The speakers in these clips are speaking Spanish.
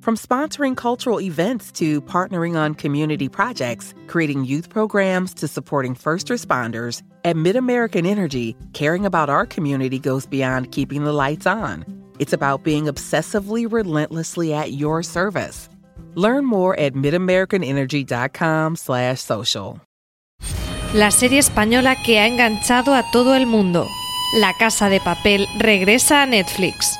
From sponsoring cultural events to partnering on community projects, creating youth programs to supporting first responders, at MidAmerican Energy, caring about our community goes beyond keeping the lights on. It's about being obsessively relentlessly at your service. Learn more at midamericanenergy.com/social. La serie española que ha enganchado a todo el mundo. La Casa de Papel regresa a Netflix.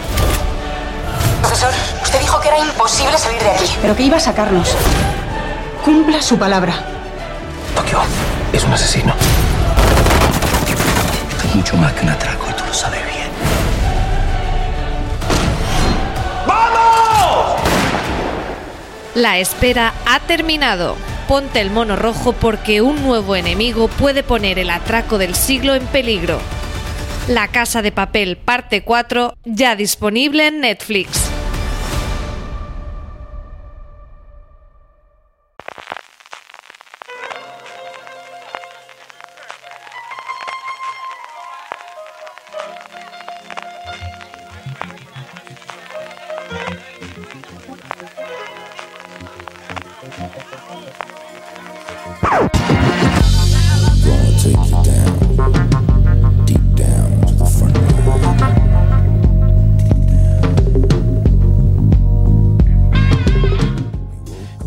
Profesor, usted dijo que era imposible salir de aquí. Pero que iba a sacarnos. Cumpla su palabra. Tokio es un asesino. Es mucho más que un atraco y tú lo sabes bien. La espera ha terminado. Ponte el mono rojo porque un nuevo enemigo puede poner el atraco del siglo en peligro. La Casa de Papel, parte 4, ya disponible en Netflix.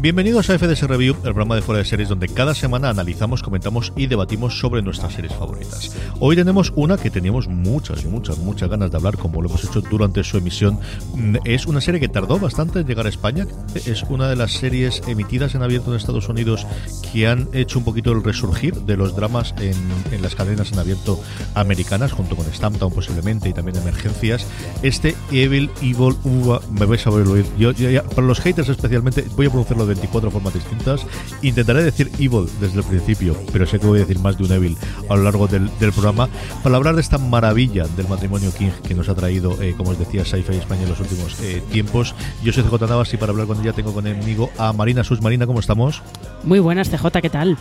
Bienvenidos a FDS Review, el programa de fuera de series donde cada semana analizamos, comentamos y debatimos sobre nuestras series favoritas. Hoy tenemos una que teníamos muchas, muchas, muchas ganas de hablar, como lo hemos hecho durante su emisión. Mm, Es una serie que tardó bastante en llegar a España. Es una de las series emitidas en abierto en Estados Unidos que han hecho un poquito el resurgir de los dramas en, en las cadenas en abierto americanas, junto con Stamptown posiblemente y también Emergencias. Este Evil, Evil, Uva, me vais a ver oír. Yo, yo ya- para los haters especialmente, voy a pronunciarlo de 24 formas distintas. Intentaré decir Evil desde el principio, pero sé que voy a decir más de un Evil a lo largo del, del programa, para hablar de esta maravilla del matrimonio King que nos ha traído, eh, como os decía, Sci-Fi España en los últimos eh, tiempos. Yo soy CJ Navas y para hablar con ella tengo conmigo a Marina Sus. Marina, ¿cómo estamos? Muy buenas, CJ, ¿qué tal?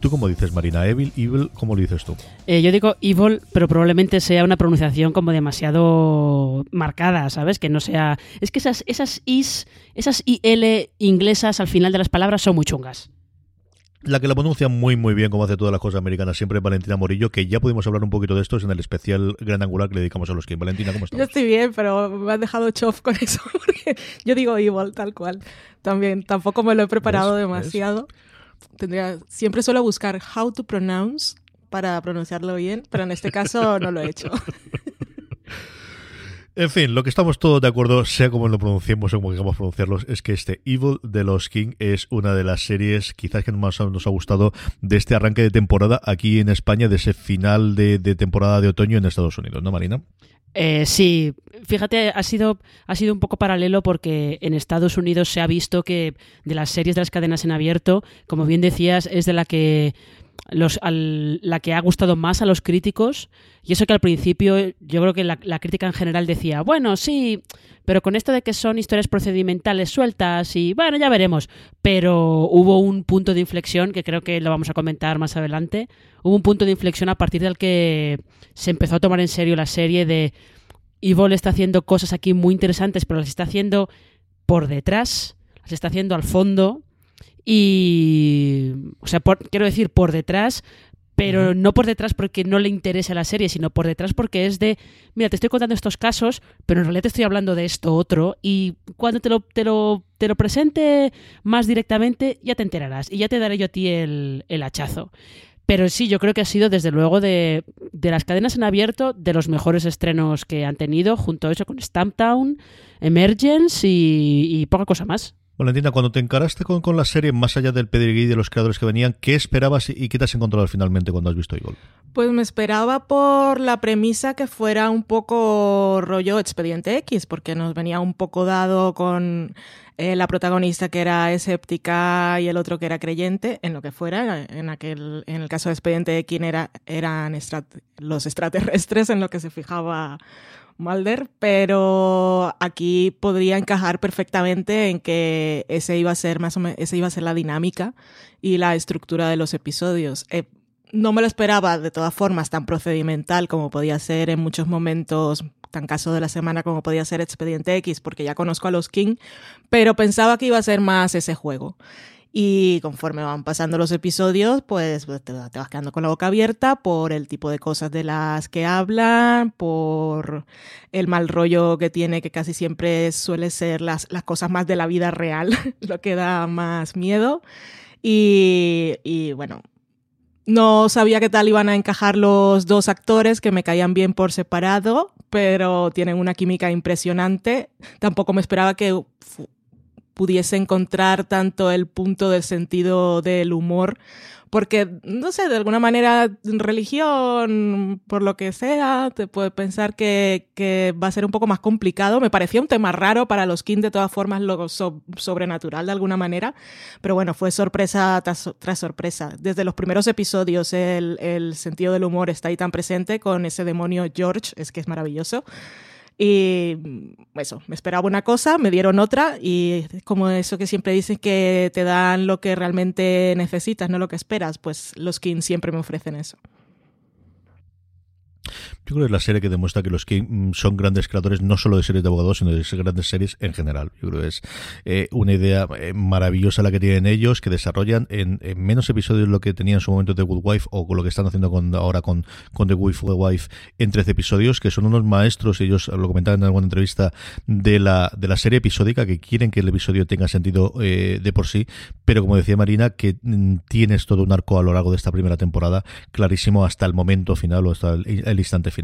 ¿Tú cómo dices, Marina? Evil, Evil, ¿cómo lo dices tú? Eh, yo digo evil, pero probablemente sea una pronunciación como demasiado marcada, ¿sabes? Que no sea... Es que esas, esas is, esas IL inglesas al final de las palabras son muy chungas. La que la pronuncia muy muy bien, como hace todas las cosas americanas, siempre es Valentina Morillo, que ya pudimos hablar un poquito de estos en el especial gran angular que le dedicamos a los King. Valentina, ¿cómo Yo estás? estoy bien, pero me han dejado chof con eso, porque yo digo evil, tal cual. También, tampoco me lo he preparado ¿Ves? demasiado. Tendría, siempre suelo buscar how to pronounce para pronunciarlo bien, pero en este caso no lo he hecho. En fin, lo que estamos todos de acuerdo, sea como lo pronunciemos o como queramos pronunciarlos, es que este Evil de los King es una de las series quizás que más nos ha gustado de este arranque de temporada aquí en España, de ese final de, de temporada de otoño en Estados Unidos, ¿no, Marina? Eh, sí, fíjate, ha sido, ha sido un poco paralelo porque en Estados Unidos se ha visto que de las series de las cadenas en abierto, como bien decías, es de la que los, al- la que ha gustado más a los críticos. Y eso que al principio yo creo que la, crítica en general decía, bueno, sí, pero con esto de que son historias procedimentales sueltas y bueno, ya veremos. Pero hubo un punto de inflexión que creo que lo vamos a comentar más adelante. Hubo un punto de inflexión a partir del que se empezó a tomar en serio la serie de Evil está haciendo cosas aquí muy interesantes, pero las está haciendo por detrás, las está haciendo al fondo y, o sea, por- quiero decir por detrás, pero no por detrás porque no le interese la serie, sino por detrás porque es de, mira, te estoy contando estos casos, pero en realidad te estoy hablando de esto otro y cuando te lo, te lo, te lo presente más directamente ya te enterarás y ya te daré yo a ti el, el hachazo. Pero sí, yo creo que ha sido desde luego de, de las cadenas en abierto de los mejores estrenos que han tenido, junto a eso con Stamptown, Emergence y, y poca cosa más. Valentina, cuando te encaraste con, con la serie, más allá del pedigrí de los creadores que venían, ¿qué esperabas y, qué te has encontrado finalmente cuando has visto Evil? Pues me esperaba por la premisa que fuera un poco rollo Expediente X, porque nos venía un poco dado con eh, la protagonista que era escéptica y el otro que era creyente, en lo que fuera. En aquel, en el caso de Expediente X era, eran los extraterrestres en lo que se fijaba Mulder, pero aquí podría encajar perfectamente en que ese iba a ser más o esa iba a ser la dinámica y la estructura de los episodios. Eh, no me lo esperaba de todas formas tan procedimental como podía ser en muchos momentos, tan caso de la semana como podía ser Expediente X, porque ya conozco a los King, pero pensaba que iba a ser más ese juego. Y conforme van pasando los episodios, pues te, te vas quedando con la boca abierta por el tipo de cosas de las que hablan, por el mal rollo que tiene, que casi siempre suele ser las, las cosas más de la vida real, lo que da más miedo. Y, y bueno, no sabía qué tal iban a encajar los dos actores que me caían bien por separado, pero tienen una química impresionante. Tampoco me esperaba que pudiese encontrar tanto el punto del sentido del humor, porque, no sé, de alguna manera, religión, por lo que sea, te puede pensar que, va a ser un poco más complicado. Me parecía un tema raro para los King, de todas formas, lo so- sobrenatural de alguna manera, pero bueno, fue sorpresa tras, tras sorpresa. Desde los primeros episodios, el, el sentido del humor está ahí tan presente con ese demonio George, es que es maravilloso. Y mm, eso, me esperaba una cosa, me dieron otra y como eso que siempre dicen que te dan lo que realmente necesitas, no lo que esperas, pues los King siempre me ofrecen eso. Yo creo que es la serie que demuestra que los King mm, son grandes creadores no solo de series de abogados, sino de grandes series en general. Yo creo que es eh, una idea eh, maravillosa la que tienen ellos, que desarrollan en, en menos episodios lo que tenían en su momento The Good Wife o con lo que están haciendo con, ahora con, The The Wife en 13 episodios, que son unos maestros, ellos lo comentaban en alguna entrevista, de la, de la serie episódica, que quieren que el episodio tenga sentido eh, de por sí, pero como decía Marina, que mm, tienes todo un arco a lo largo de esta primera temporada clarísimo hasta el momento final o hasta el, el instante final.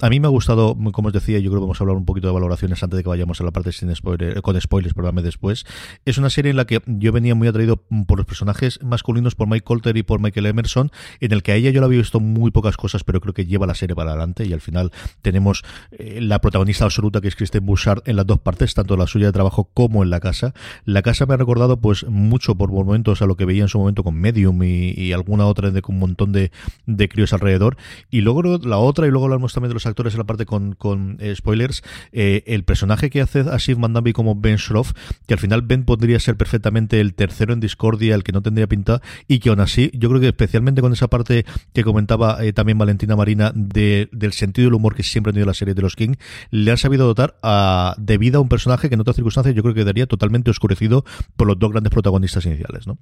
A mí me ha gustado, como os decía, yo creo que vamos a hablar un poquito de valoraciones antes de que vayamos a la parte sin spoiler, con spoilers, perdóname después. Es una serie en la que yo venía muy atraído por los personajes masculinos, por Mike Colter y por Michael Emerson, en el que a ella yo la había visto muy pocas cosas, pero creo que lleva la serie para adelante y al final tenemos eh, la protagonista absoluta que es Kristen Bouchard en las dos partes, tanto la suya de trabajo como en la casa. La casa me ha recordado pues mucho por momentos a lo que veía en su momento con Medium y, alguna otra de un montón de, de críos alrededor. Y luego la otra, y luego hablamos también de los actores en la parte con, eh, spoilers, eh, el personaje que hace Asif Mandabi como Ben Schroff, que al final Ben podría ser perfectamente el tercero en discordia, el que no tendría pinta, y que aún así, yo creo que especialmente con esa parte que comentaba eh, también Valentina Marina de, del sentido del humor que siempre ha tenido la serie de los King, le han sabido dotar a, de vida a un personaje que en otras circunstancias yo creo que quedaría totalmente oscurecido por los dos grandes protagonistas iniciales, ¿no?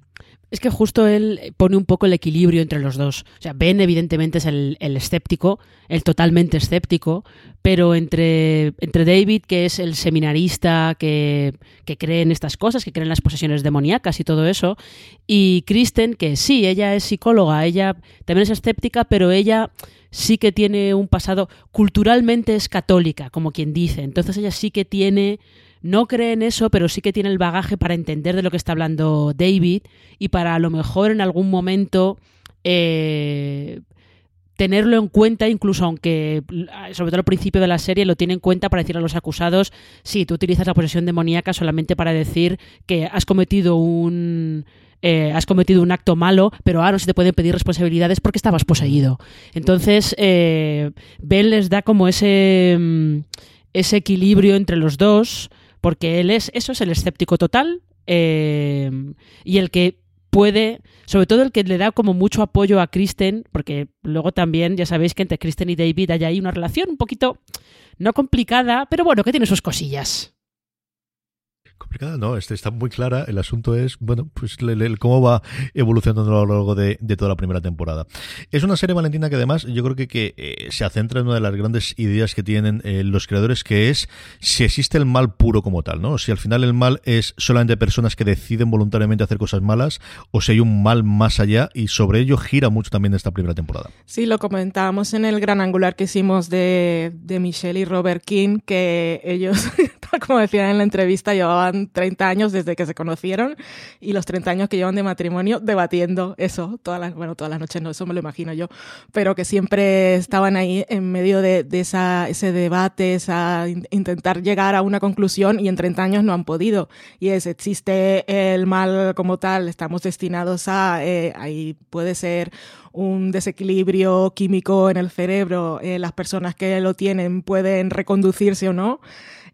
Es que justo él pone un poco el equilibrio entre los dos. O sea, Ben evidentemente es el, escéptico, el totalmente escéptico, pero entre, entre David, que es el seminarista que, que cree en estas cosas, que cree en las posesiones demoníacas y todo eso, y Kristen, que sí, ella es psicóloga, ella también es escéptica, pero ella sí que tiene un pasado, culturalmente es católica, como quien dice, entonces ella sí que tiene no cree en eso, pero sí que tiene el bagaje para entender de lo que está hablando David y para a lo mejor en algún momento eh, tenerlo en cuenta, incluso aunque, sobre todo al principio de la serie, lo tiene en cuenta para decir a los acusados, sí, tú utilizas la posesión demoníaca solamente para decir que has cometido un eh, has cometido un acto malo, pero ahora no se te pueden pedir responsabilidades porque estabas poseído. Entonces, eh, Ben les da como ese, mm, ese equilibrio entre los dos, porque él es, eso es el escéptico total eh, y el que puede, sobre todo el que le da como mucho apoyo a Kristen, porque luego también ya sabéis que entre Kristen y David hay ahí una relación un poquito no complicada, pero bueno, que tiene sus cosillas. Complicada, no, este está muy clara. El asunto es, bueno, pues cómo va evolucionando a lo largo de, de toda la primera temporada. Es una serie, Valentina, que además yo creo que, que, eh, se centra en una de las grandes ideas que tienen eh, los creadores, que es si existe el mal puro como tal, ¿no? Si al final el mal es solamente personas que deciden voluntariamente hacer cosas malas, o si hay un mal más allá, y sobre ello gira mucho también esta primera temporada. Sí, lo comentábamos en el gran angular que hicimos de, de Michelle y Robert King, que ellos, como decían en la entrevista, llevaban 30 años desde que se conocieron y los 30 años que llevan de matrimonio debatiendo eso, todas las, bueno, todas las noches, no, eso me lo imagino yo, pero que siempre estaban ahí en medio de, de esa, ese debate, esa in- intentar llegar a una conclusión y en 30 años no han podido. Y es, existe el mal como tal, estamos destinados a, eh, ahí puede ser un desequilibrio químico en el cerebro, eh, las personas que lo tienen pueden reconducirse o no.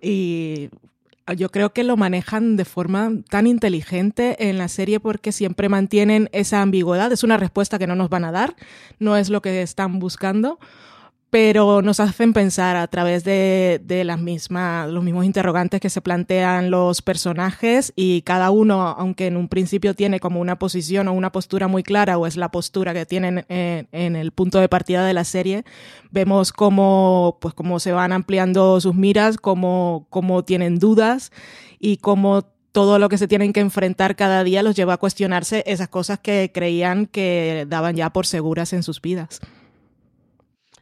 Y yo creo que lo manejan de forma tan inteligente en la serie porque siempre mantienen esa ambigüedad. Es una respuesta que no nos van a dar, no es lo que están buscando, pero nos hacen pensar a través de, de las mismas, los mismos interrogantes que se plantean los personajes y cada uno, aunque en un principio tiene como una posición o una postura muy clara o es la postura que tienen en, en el punto de partida de la serie, vemos cómo, pues, cómo se van ampliando sus miras, cómo, cómo tienen dudas y cómo todo lo que se tienen que enfrentar cada día los lleva a cuestionarse esas cosas que creían que daban ya por seguras en sus vidas.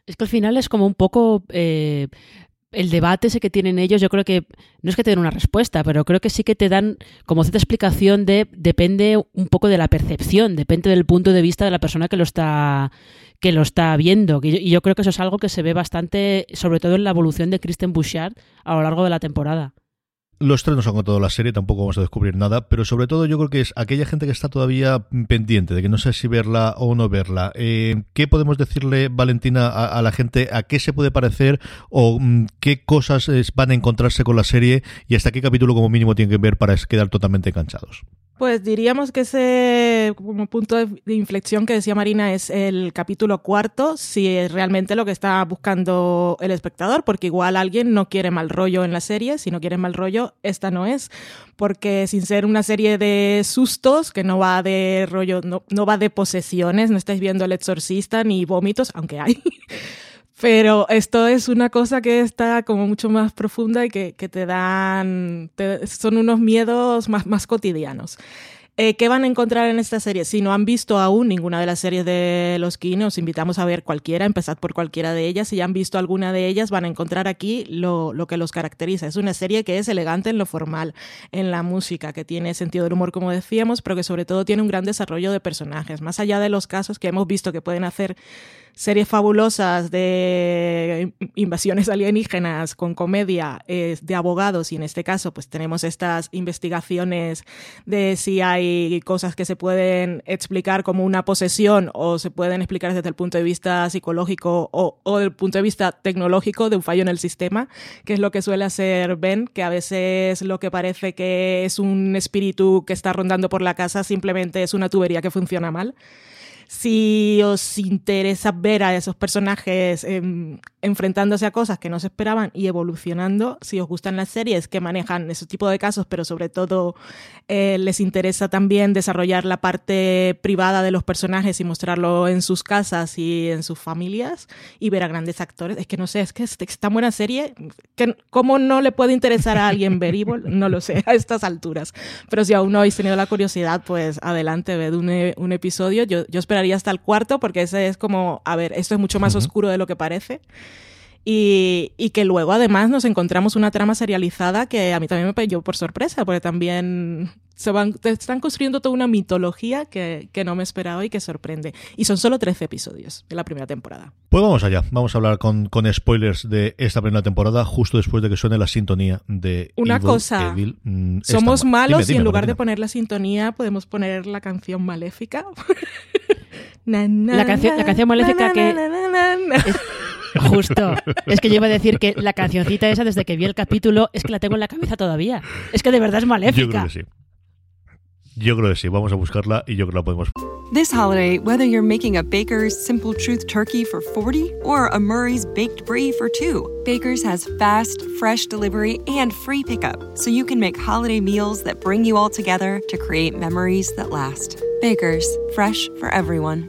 Es que al final es como un poco eh, el debate ese que tienen ellos. Yo creo que no es que te den una respuesta, pero creo que sí que te dan como cierta explicación de depende un poco de la percepción, depende del punto de vista de la persona que lo está que lo está viendo. Y yo, creo que eso es algo que se ve bastante, sobre todo en la evolución de Kristen Bouchard a lo largo de la temporada. Los tres nos han contado la serie, tampoco vamos a descubrir nada, pero sobre todo yo creo que es aquella gente que está todavía pendiente de que no sé si verla o no verla. Eh, ¿Qué podemos decirle, Valentina, a, la gente? ¿A qué se puede parecer o mm, qué cosas van a encontrarse con la serie y hasta qué capítulo como mínimo tienen que ver para quedar totalmente enganchados? Pues diríamos que ese punto de, de, inflexión que decía Marina es el capítulo cuarto, si es realmente lo que está buscando el espectador, porque igual alguien no quiere mal rollo en la serie, si no quiere mal rollo, esta no es, porque sin ser una serie de sustos, que no va de rollo, no, no va de posesiones, no estáis viendo el exorcista ni vómitos, aunque hay. Pero esto es una cosa que está como mucho más profunda y que, te dan, son unos miedos más, más cotidianos. Eh, ¿Qué van a encontrar en esta serie? Si no han visto aún ninguna de las series de los Kine, os invitamos a ver cualquiera, empezad por cualquiera de ellas. Si ya han visto alguna de ellas, van a encontrar aquí lo, lo, que los caracteriza. Es una serie que es elegante en lo formal, en la música, que tiene sentido del humor, como decíamos, pero que sobre todo tiene un gran desarrollo de personajes. Más allá de los casos que hemos visto que pueden hacer series fabulosas de invasiones alienígenas con comedia eh, de abogados y en este caso pues tenemos estas investigaciones de si hay cosas que se pueden explicar como una posesión o se pueden explicar desde el punto de vista psicológico o, o del punto de vista tecnológico de un fallo en el sistema, que es lo que suele hacer Ben, que a veces lo que parece que es un espíritu que está rondando por la casa simplemente es una tubería que funciona mal si os interesa ver a esos personajes eh, enfrentándose a cosas que no se esperaban y evolucionando, si os gustan las series que manejan ese tipo de casos, pero sobre todo eh, les interesa también desarrollar la parte privada de los personajes y mostrarlo en sus casas y en sus familias y ver a grandes actores, es que no sé, es que es, es tan buena serie, que ¿cómo no le puede interesar a alguien ver Evil? No lo sé a estas alturas, pero si aún no habéis tenido la curiosidad, pues adelante, ved un, un episodio, yo, yo espero esperaría hasta el cuarto porque ese es como, a ver, esto es mucho más uh -huh. oscuro de lo que parece. Y, y, que luego además nos encontramos una trama serializada que a mí también me pilló por sorpresa, porque también se van, te están construyendo toda una mitología que, que, no me esperaba y que sorprende. Y son solo 13 episodios de la primera temporada. Pues vamos allá, vamos a hablar con, con spoilers de esta primera temporada justo después de que suene la sintonía de... Una Evil, cosa, Evil, mm, somos malos Dime, dime, y en lugar Marina. de poner la sintonía podemos poner la canción maléfica. Na, na, La canción- la canción maléfica na, que- na, na, na, na. Justo. Es que yo iba a decir que la cancioncita esa, desde que vi el capítulo, es que la tengo en la cabeza todavía. Es que de verdad es Yo creo maléfica. que sí. Yo creo que sí, vamos a buscarla y yo creo que la podemos This holiday, whether you're making a Baker's Simple Truth turkey for 40 or a Murray's Baked Brie for 2, Baker's has fast, fresh delivery and free pickup, so you can make holiday meals that bring you all together to create memories that last. Baker's, fresh for everyone.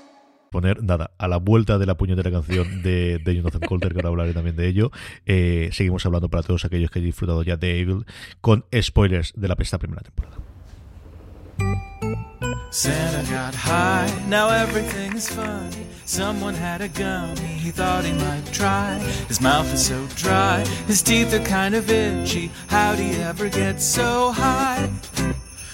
Poner, nada, a la vuelta de la puñetera canción de, Jonathan Colter, que ahora hablaré también de ello. Eh, seguimos hablando para todos aquellos que hayan disfrutado ya de Evil con spoilers de la pesta primera temporada. Santa got high, now. Someone had a gummy, he thought he might try. His mouth is so dry, his teeth are kind of itchy. How'd he ever get so high?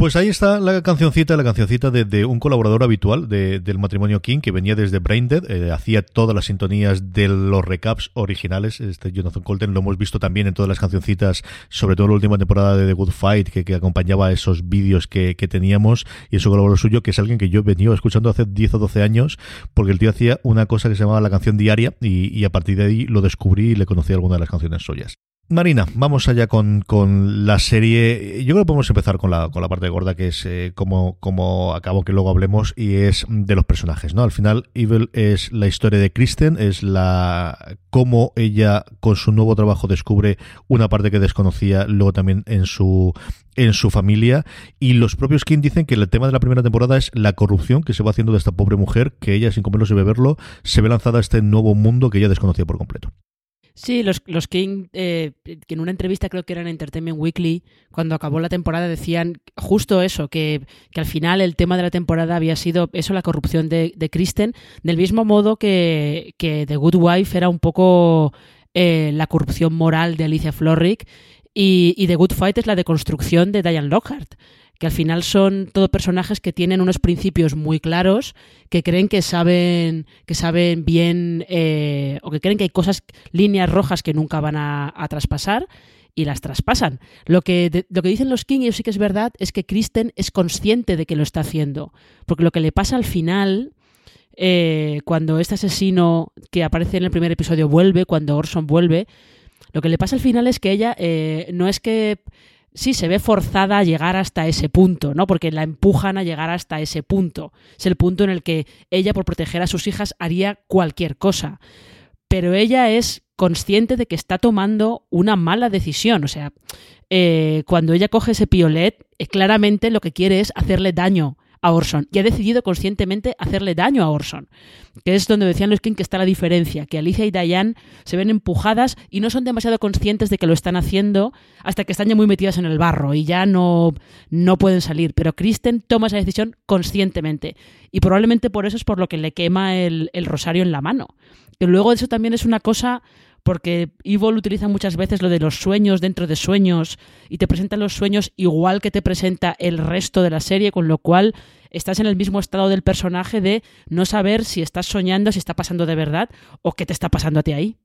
Pues ahí está la cancioncita, la cancioncita de, de un colaborador habitual de- del matrimonio King que venía desde Braindead, eh, hacía todas las sintonías de los recaps originales. Este Jonathan Colton lo hemos visto también en todas las cancioncitas, sobre todo en la última temporada de The Good Fight, que, acompañaba esos vídeos que, teníamos. Y eso colaborador suyo, que es alguien que yo venía escuchando hace 10 o 12 años, porque el tío hacía una cosa que se llamaba la canción diaria, y, y a partir de ahí lo descubrí y le conocí alguna de las canciones suyas. Marina, vamos allá con, con la serie. Yo creo que podemos empezar con la, con la parte gorda, que es eh, como, acabo que luego hablemos, y es de los personajes, ¿no? Al final, Evil es la historia de Kristen, es la cómo ella con su nuevo trabajo descubre una parte que desconocía, luego también en su en su familia y los propios King dicen que el tema de la primera temporada es la corrupción que se va haciendo de esta pobre mujer que ella sin comerlo sin beberlo se ve lanzada a este nuevo mundo que ella desconocía por completo. Sí, los, los King, eh, que en una entrevista creo que era en Entertainment Weekly, cuando acabó la temporada decían justo eso, que, que al final el tema de la temporada había sido eso, la corrupción de, de Kristen, del mismo modo que, que The Good Wife era un poco eh, la corrupción moral de Alicia Florrick y, y The Good Fight es la deconstrucción de Diane Lockhart que al final son todos personajes que tienen unos principios muy claros, que creen que saben, que saben bien, eh, o que creen que hay cosas, líneas rojas que nunca van a, traspasar y las traspasan. Lo que, lo que dicen los King, y sí que es verdad, es que Kristen es consciente de que lo está haciendo. Porque lo que le pasa al final, eh, cuando este asesino que aparece en el primer episodio vuelve, cuando Orson vuelve, lo que le pasa al final es que ella eh, no es que sí se ve forzada a llegar hasta ese punto, ¿no? Porque la empujan a llegar hasta ese punto. Es el punto en el que ella, por proteger a sus hijas, haría cualquier cosa. Pero ella es consciente de que está tomando una mala decisión. O sea, eh, cuando ella coge ese piolet, eh, claramente lo que quiere es hacerle daño a Orson. Y ha decidido conscientemente hacerle daño a Orson. Que es donde decían los King que está la diferencia. Que Alicia y Diane se ven empujadas y no son demasiado conscientes de que lo están haciendo hasta que están ya muy metidas en el barro y ya no, no pueden salir. Pero Kristen toma esa decisión conscientemente. Y probablemente por eso es por lo que le quema el, el rosario en la mano. Que luego eso también es una cosa porque Evil utiliza muchas veces lo de los sueños dentro de sueños y te presenta los sueños igual que te presenta el resto de la serie, con lo cual estás en el mismo estado del personaje de no saber si estás soñando, si está pasando de verdad o qué te está pasando a ti ahí.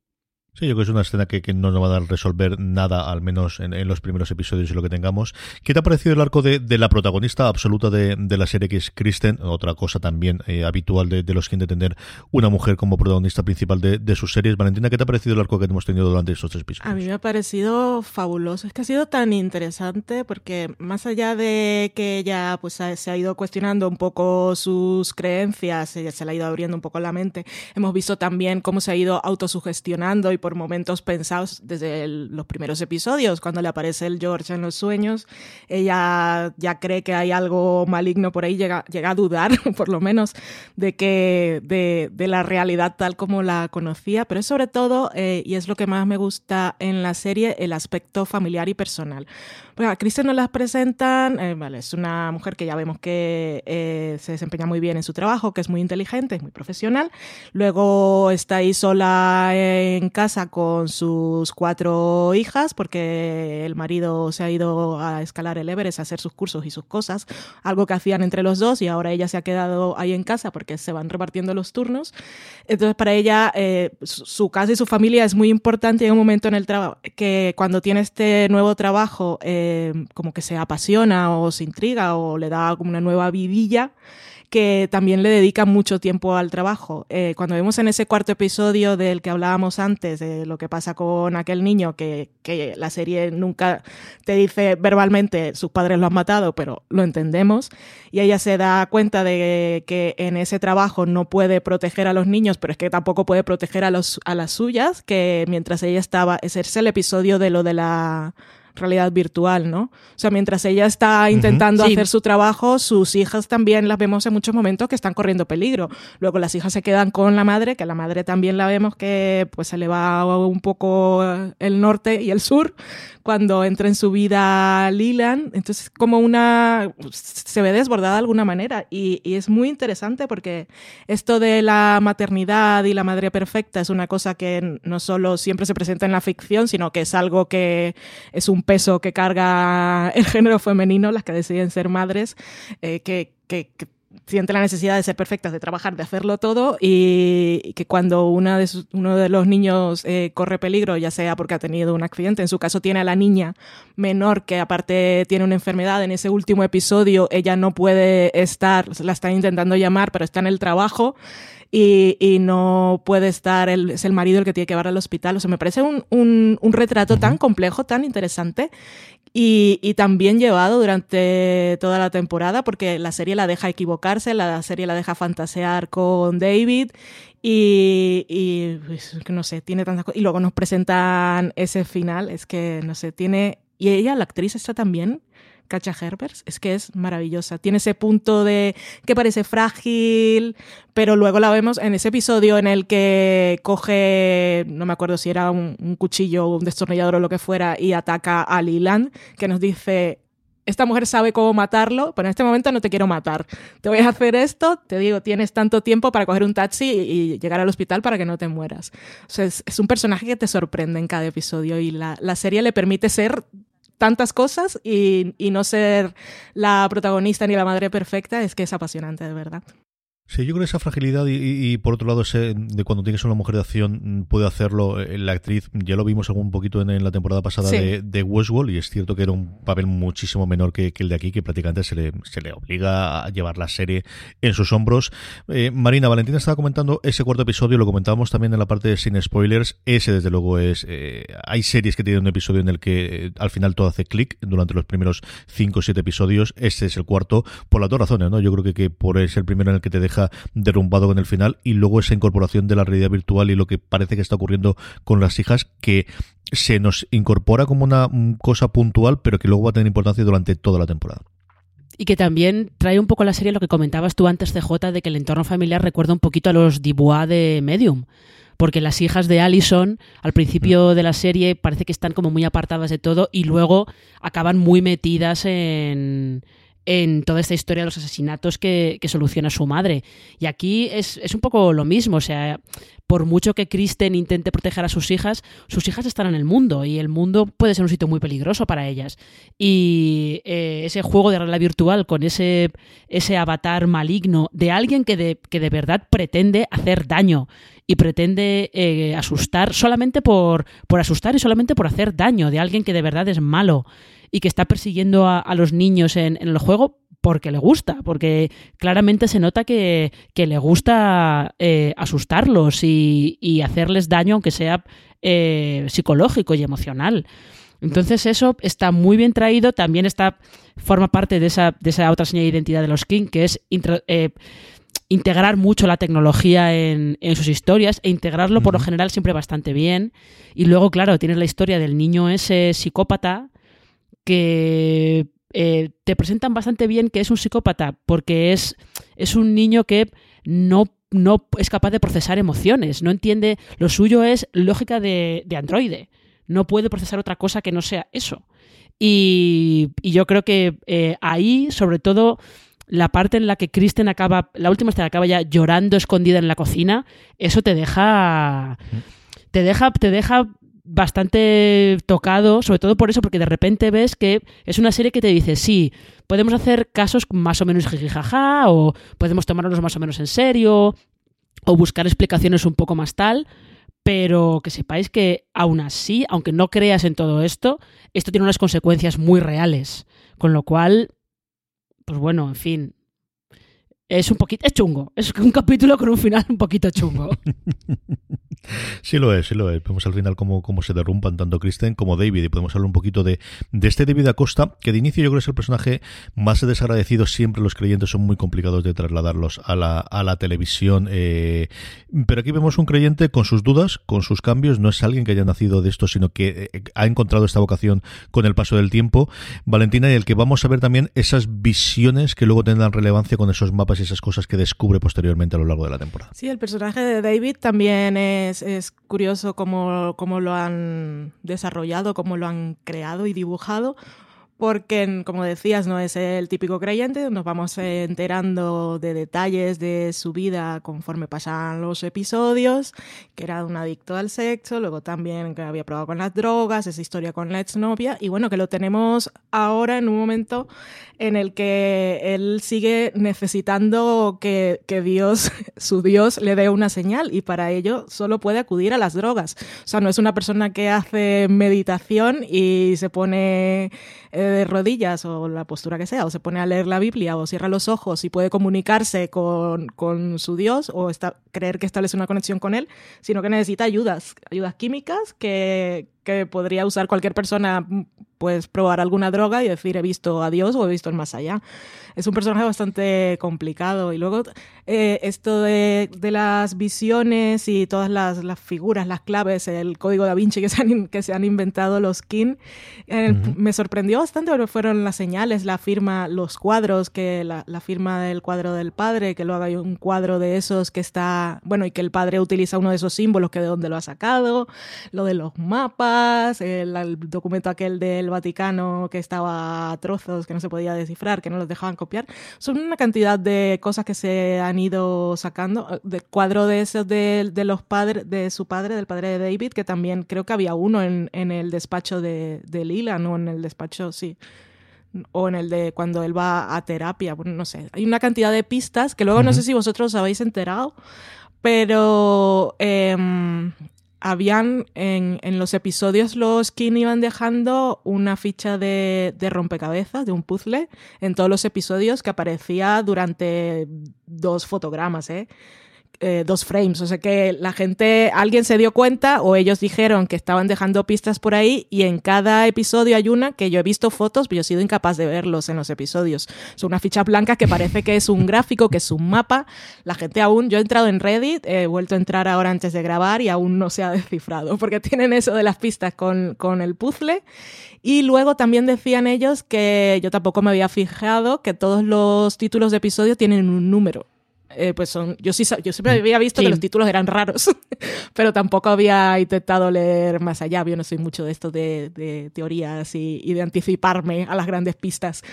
Sí, yo creo que es una escena que, no nos va a dar resolver nada, al menos en, los primeros episodios y lo que tengamos. ¿Qué te ha parecido el arco de, la protagonista absoluta de, la serie, que es Kristen? Otra cosa también eh, habitual de, los que de tener una mujer como protagonista principal de, sus series. Valentina, ¿qué te ha parecido el arco que hemos tenido durante estos tres episodios? A mí me ha parecido fabuloso. Es que ha sido tan interesante porque más allá de que ella pues, se ha ido cuestionando un poco sus creencias, ella se le ha ido abriendo un poco la mente, hemos visto también cómo se ha ido autosugestionando y por momentos pensados desde los primeros episodios, cuando le aparece el George en los sueños, ella ya cree que hay algo maligno por ahí, llega, llega a dudar, por lo menos, de que de, de, la realidad tal como la conocía, pero es sobre todo, eh, y es lo que más me gusta en la serie, el aspecto familiar y personal. Bueno, a Kristen nos las presentan, eh, vale, es una mujer que ya vemos que eh, se desempeña muy bien en su trabajo, que es muy inteligente, es muy profesional. Luego está ahí sola en casa con sus cuatro hijas, porque el marido se ha ido a escalar el Everest a hacer sus cursos y sus cosas, algo que hacían entre los dos, y ahora ella se ha quedado ahí en casa porque se van repartiendo los turnos. Entonces, para ella, eh, su, casa y su familia es muy importante y hay un momento en el trabajo que cuando tiene este nuevo trabajo, eh, como que se apasiona o se intriga o le da como una nueva vidilla que también le dedica mucho tiempo al trabajo. Eh, cuando vemos en ese cuarto episodio del que hablábamos antes, de lo que pasa con aquel niño, que, que, la serie nunca te dice verbalmente sus padres lo han matado, pero lo entendemos, y ella se da cuenta de que en ese trabajo no puede proteger a los niños, pero es que tampoco puede proteger a, los, a las suyas, que mientras ella estaba, ese es el episodio de lo de la realidad virtual, ¿no? O sea, mientras ella está intentando hacer su trabajo, sus hijas también las vemos en muchos momentos que están corriendo peligro. Luego las hijas se quedan con la madre, que la madre también la vemos que pues se le va un poco el norte y el sur cuando entra en su vida Lilan. Entonces, como una se ve desbordada de alguna manera y, y es muy interesante porque esto de la maternidad y la madre perfecta es una cosa que no solo siempre se presenta en la ficción, sino que es algo que es un peso que carga el género femenino, las que deciden ser madres, eh, que, que, siente la necesidad de ser perfectas, de trabajar, de hacerlo todo y, que cuando una de uno de los niños eh, corre peligro, ya sea porque ha tenido un accidente, en su caso tiene a la niña menor que aparte tiene una enfermedad, en ese último episodio ella no puede estar, la están intentando llamar, pero está en el trabajo y, no puede estar, el, es el marido el que tiene que llevar al hospital. O sea, me parece un, un, un retrato tan complejo, tan interesante y, y, también llevado durante toda la temporada porque la serie la deja equivocarse, la serie la deja fantasear con David y, y pues, no sé, tiene tantas cosas. Y luego nos presentan ese final, es que no sé, tiene... Y ella, la actriz, está también Kacha Herbers, es que es maravillosa. Tiene ese punto de que parece frágil, pero luego la vemos en ese episodio en el que coge, no me acuerdo si era un, cuchillo o un destornillador o lo que fuera, y ataca a Leland, que nos dice, esta mujer sabe cómo matarlo, pero en este momento no te quiero matar. Te voy a hacer esto, te digo, tienes tanto tiempo para coger un taxi y, llegar al hospital para que no te mueras. Sea, es, un personaje que te sorprende en cada episodio y la, la serie le permite ser tantas cosas y, y no ser la protagonista ni la madre perfecta es que es apasionante, de verdad. Sí, yo creo que esa fragilidad y, por otro lado ese de cuando tienes una mujer de acción mm, puede hacerlo eh, la actriz, ya lo vimos algún poquito en, la temporada pasada de, de, Westworld y es cierto que era un papel muchísimo menor que, el de aquí, que prácticamente se le, se le obliga a llevar la serie en sus hombros. Eh, Marina, Valentina estaba comentando ese cuarto episodio, lo comentábamos también en la parte de sin spoilers, ese desde luego es... Eh, hay series que tienen un episodio en el que al final todo hace clic durante los primeros cinco o siete episodios, este es el cuarto, por las dos razones, ¿no? Yo creo que, que por es el primero en el que te deja derrumbado con el final y luego esa incorporación de la realidad virtual y lo que parece que está ocurriendo con las hijas que se nos incorpora como una cosa puntual pero que luego va a tener importancia durante toda la temporada. Y que también trae un poco la serie lo que comentabas tú antes, CJ, de que el entorno familiar recuerda un poquito a los Dubois de Medium porque las hijas de Allison al principio mm. de la serie parece que están como muy apartadas de todo y luego acaban muy metidas en, en toda esta historia de los asesinatos que, que soluciona su madre. Y aquí es, es, un poco lo mismo, o sea, por mucho que Kristen intente proteger a sus hijas, sus hijas están en el mundo y el mundo puede ser un sitio muy peligroso para ellas. Y eh, ese juego de realidad virtual con ese, ese avatar maligno de alguien que de, que de verdad pretende hacer daño y pretende eh, asustar solamente por, por asustar y solamente por hacer daño, de alguien que de verdad es malo y que está persiguiendo a, a los niños en, en, el juego porque le gusta, porque claramente se nota que, que le gusta eh, asustarlos y, y, hacerles daño, aunque sea eh, psicológico y emocional. Entonces eso está muy bien traído, también está forma parte de esa, de esa otra señal de identidad de los King, que es intro, eh, integrar mucho la tecnología en, en, sus historias e integrarlo por lo general siempre bastante bien. Y luego, claro, tienes la historia del niño ese psicópata que eh, te presentan bastante bien que es un psicópata porque es, es un niño que no, no es capaz de procesar emociones, no entiende, lo suyo es lógica de, de androide, no puede procesar otra cosa que no sea eso. Y, y yo creo que eh, ahí, sobre todo, la parte en la que Kristen acaba, la última escena acaba ya llorando escondida en la cocina, eso te deja, te deja, te deja bastante tocado, sobre todo por eso, porque de repente ves que es una serie que te dice, sí, podemos hacer casos más o menos jijijaja, o podemos tomarnos más o menos en serio, o buscar explicaciones un poco más tal, pero que sepáis que aún así, aunque no creas en todo esto, esto tiene unas consecuencias muy reales, con lo cual, pues bueno, en fin, es un poquito, es chungo, es un capítulo con un final un poquito chungo. Sí lo es, sí lo es. Vemos al final cómo, cómo se derrumpan tanto Kristen como David y podemos hablar un poquito de, de este David Acosta, que de inicio yo creo que es el personaje más desagradecido. Siempre los creyentes son muy complicados de trasladarlos a la, a la televisión. Eh, pero aquí vemos un creyente con sus dudas, con sus cambios. No es alguien que haya nacido de esto, sino que eh, ha encontrado esta vocación con el paso del tiempo. Valentina, y el que vamos a ver también esas visiones que luego tendrán relevancia con esos mapas y esas cosas que descubre posteriormente a lo largo de la temporada. Sí, el personaje de David también es, es curioso cómo, cómo, lo han desarrollado, cómo lo han creado y dibujado, porque, como decías, no es el típico creyente, nos vamos enterando de detalles de su vida conforme pasan los episodios, que era un adicto al sexo, luego también que había probado con las drogas, esa historia con la exnovia, y bueno, que lo tenemos ahora en un momento en el que él sigue necesitando que, que Dios, su Dios, le dé una señal, y para ello solo puede acudir a las drogas. O sea, no es una persona que hace meditación y se pone de rodillas o la postura que sea, o se pone a leer la Biblia o cierra los ojos y puede comunicarse con, con su Dios o está, creer que establece una conexión con él, sino que necesita ayudas, ayudas químicas que, que podría usar cualquier persona, pues probar alguna droga y decir he visto a Dios o he visto el más allá. Es un personaje bastante complicado. Y luego eh, esto de, de, las visiones y todas las, las, figuras, las claves, el código da Vinci que se han, que se han inventado los King, eh, uh -huh. me sorprendió bastante porque fueron las señales, la firma, los cuadros, que la, la, firma del cuadro del padre, que luego hay un cuadro de esos que está, bueno, y que el padre utiliza uno de esos símbolos que de dónde lo ha sacado, lo de los mapas, el, el documento aquel del Vaticano que estaba a trozos, que no se podía descifrar, que no los dejaban copiar. Son una cantidad de cosas que se han ido sacando. De cuadro de esos de, de los padres, de su padre, del padre de David, que también creo que había uno en, en el despacho de, de Lila, no en el despacho, sí o en el de cuando él va a terapia, bueno, no sé, hay una cantidad de pistas que luego uh -huh. no sé si vosotros os habéis enterado, pero eh, habían en, en, los episodios los King iban dejando una ficha de, de, rompecabezas, de un puzzle, en todos los episodios que aparecía durante dos fotogramas, ¿eh? Eh, dos frames. O sea que la gente, alguien se dio cuenta o ellos dijeron que estaban dejando pistas por ahí y en cada episodio hay una que yo he visto fotos, pero yo he sido incapaz de verlos en los episodios. Son una ficha blanca que parece que es un gráfico, que es un mapa. La gente aún, yo he entrado en Reddit, he vuelto a entrar ahora antes de grabar y aún no se ha descifrado porque tienen eso de las pistas con, con el puzzle. Y luego también decían ellos que yo tampoco me había fijado que todos los títulos de episodio tienen un número eh, pues son, yo sí, yo siempre había visto sí. que los títulos eran raros, pero tampoco había intentado leer más allá. Yo no soy mucho de esto de, de teorías y, y, de anticiparme a las grandes pistas.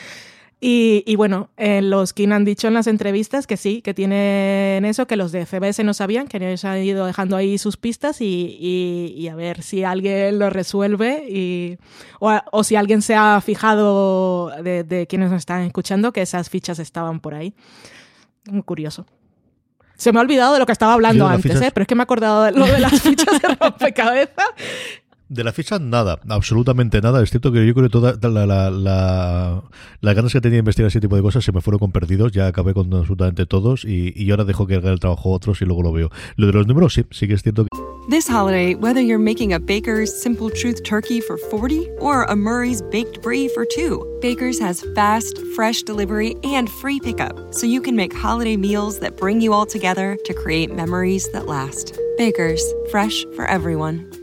Y, y, bueno, eh, los King han dicho en las entrevistas que sí, que tienen eso, que los de CBS no sabían, que ellos han ido dejando ahí sus pistas y, y, y a ver si alguien lo resuelve y, o, o, si alguien se ha fijado de, de quienes nos están escuchando que esas fichas estaban por ahí. Muy curioso. Se me ha olvidado de lo que estaba hablando antes. ¿eh? pero es que me he acordado de lo de las fichas de rompecabezas de la ficha, nada, absolutamente nada. Es cierto que yo creo que todas la, la, la, las ganas que tenía de investigar ese tipo de cosas se me fueron con perdidos. Ya acabé con absolutamente todos y, y ahora dejo que haga el trabajo otros y luego lo veo. Lo de los números, sí, sí que es cierto que. This holiday, whether you're making a Baker's Simple Truth turkey for 40 or a Murray's Baked Brie for two, Baker's has fast, fresh delivery and free pickup, so you can make holiday meals that bring you all together to create memories that last. Baker's, fresh for everyone.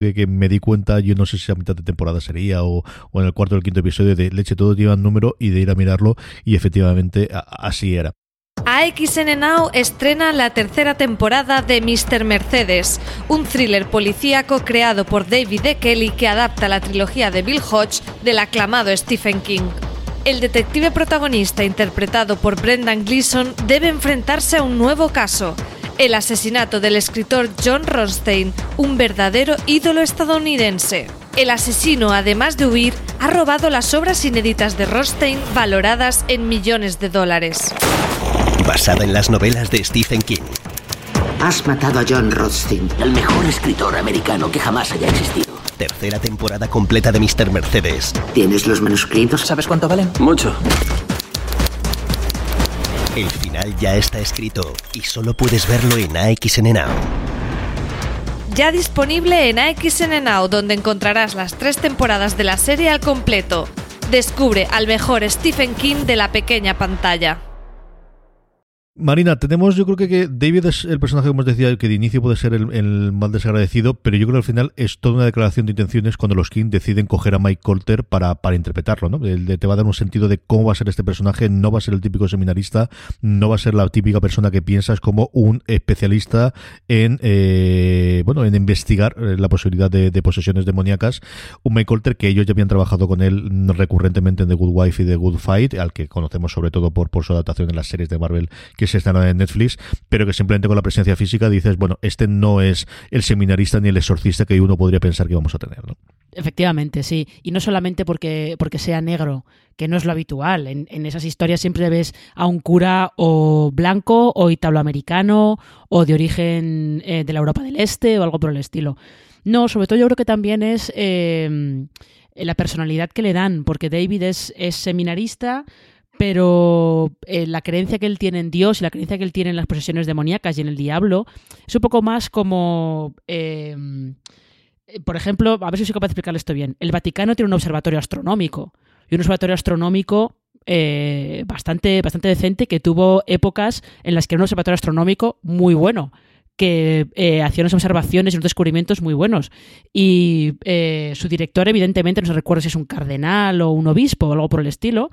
que, que, me di cuenta, yo no sé si a mitad de temporada sería o, o en el cuarto o el quinto episodio de Leche, todo lleva número y de ir a mirarlo y efectivamente así era. AXN Now estrena la tercera temporada de Mr. Mercedes, un thriller policíaco creado por David E. Kelly que adapta la trilogía de Bill Hodge del aclamado Stephen King. El detective protagonista, interpretado por Brendan Gleeson, debe enfrentarse a un nuevo caso, el asesinato del escritor John Ronstein, un verdadero ídolo estadounidense. El asesino, además de huir, ha robado las obras inéditas de Rothstein valoradas en millones de dólares. Basada en las novelas de Stephen King. Has matado a John Rothstein, el mejor escritor americano que jamás haya existido. Tercera temporada completa de Mr. Mercedes. ¿Tienes los manuscritos? ¿Sabes cuánto valen? Mucho. El ya está escrito y solo puedes verlo en AXN Now. Ya disponible en AXN Now, donde encontrarás las tres temporadas de la serie al completo. Descubre al mejor Stephen King de la pequeña pantalla. Marina, tenemos, yo creo que, que, David es el personaje, como os decía, que de inicio puede ser el, el, más desagradecido, pero yo creo que al final es toda una declaración de intenciones cuando los King deciden coger a Mike Colter para, para interpretarlo, ¿no? El de, te va a dar un sentido de cómo va a ser este personaje, no va a ser el típico seminarista, no va a ser la típica persona que piensas como un especialista en, eh, bueno, en investigar la posibilidad de, de, posesiones demoníacas. Un Mike Colter que ellos ya habían trabajado con él recurrentemente en The Good Wife y The Good Fight, al que conocemos sobre todo por, por su adaptación en las series de Marvel que se están en Netflix, pero que simplemente con la presencia física dices, bueno, este no es el seminarista ni el exorcista que uno podría pensar que vamos a tener. Efectivamente, sí. Y no solamente porque, porque sea negro, que no es lo habitual. En, esas historias siempre ves a un cura o blanco o italoamericano o de origen eh, de la Europa del Este o algo por el estilo. No, sobre todo yo creo que también es eh, la personalidad que le dan, porque David es seminarista, pero eh, la creencia que él tiene en Dios y la creencia que él tiene en las posesiones demoníacas y en el diablo es un poco más como... Eh, por ejemplo, a ver si soy capaz de explicarle esto bien. El Vaticano tiene un observatorio astronómico y un observatorio astronómico eh, bastante, bastante decente que tuvo épocas en las que era un observatorio astronómico muy bueno que hacía unas observaciones y unos descubrimientos muy buenos. Y su director, evidentemente, no se recuerda si es un cardenal o un obispo o algo por el estilo,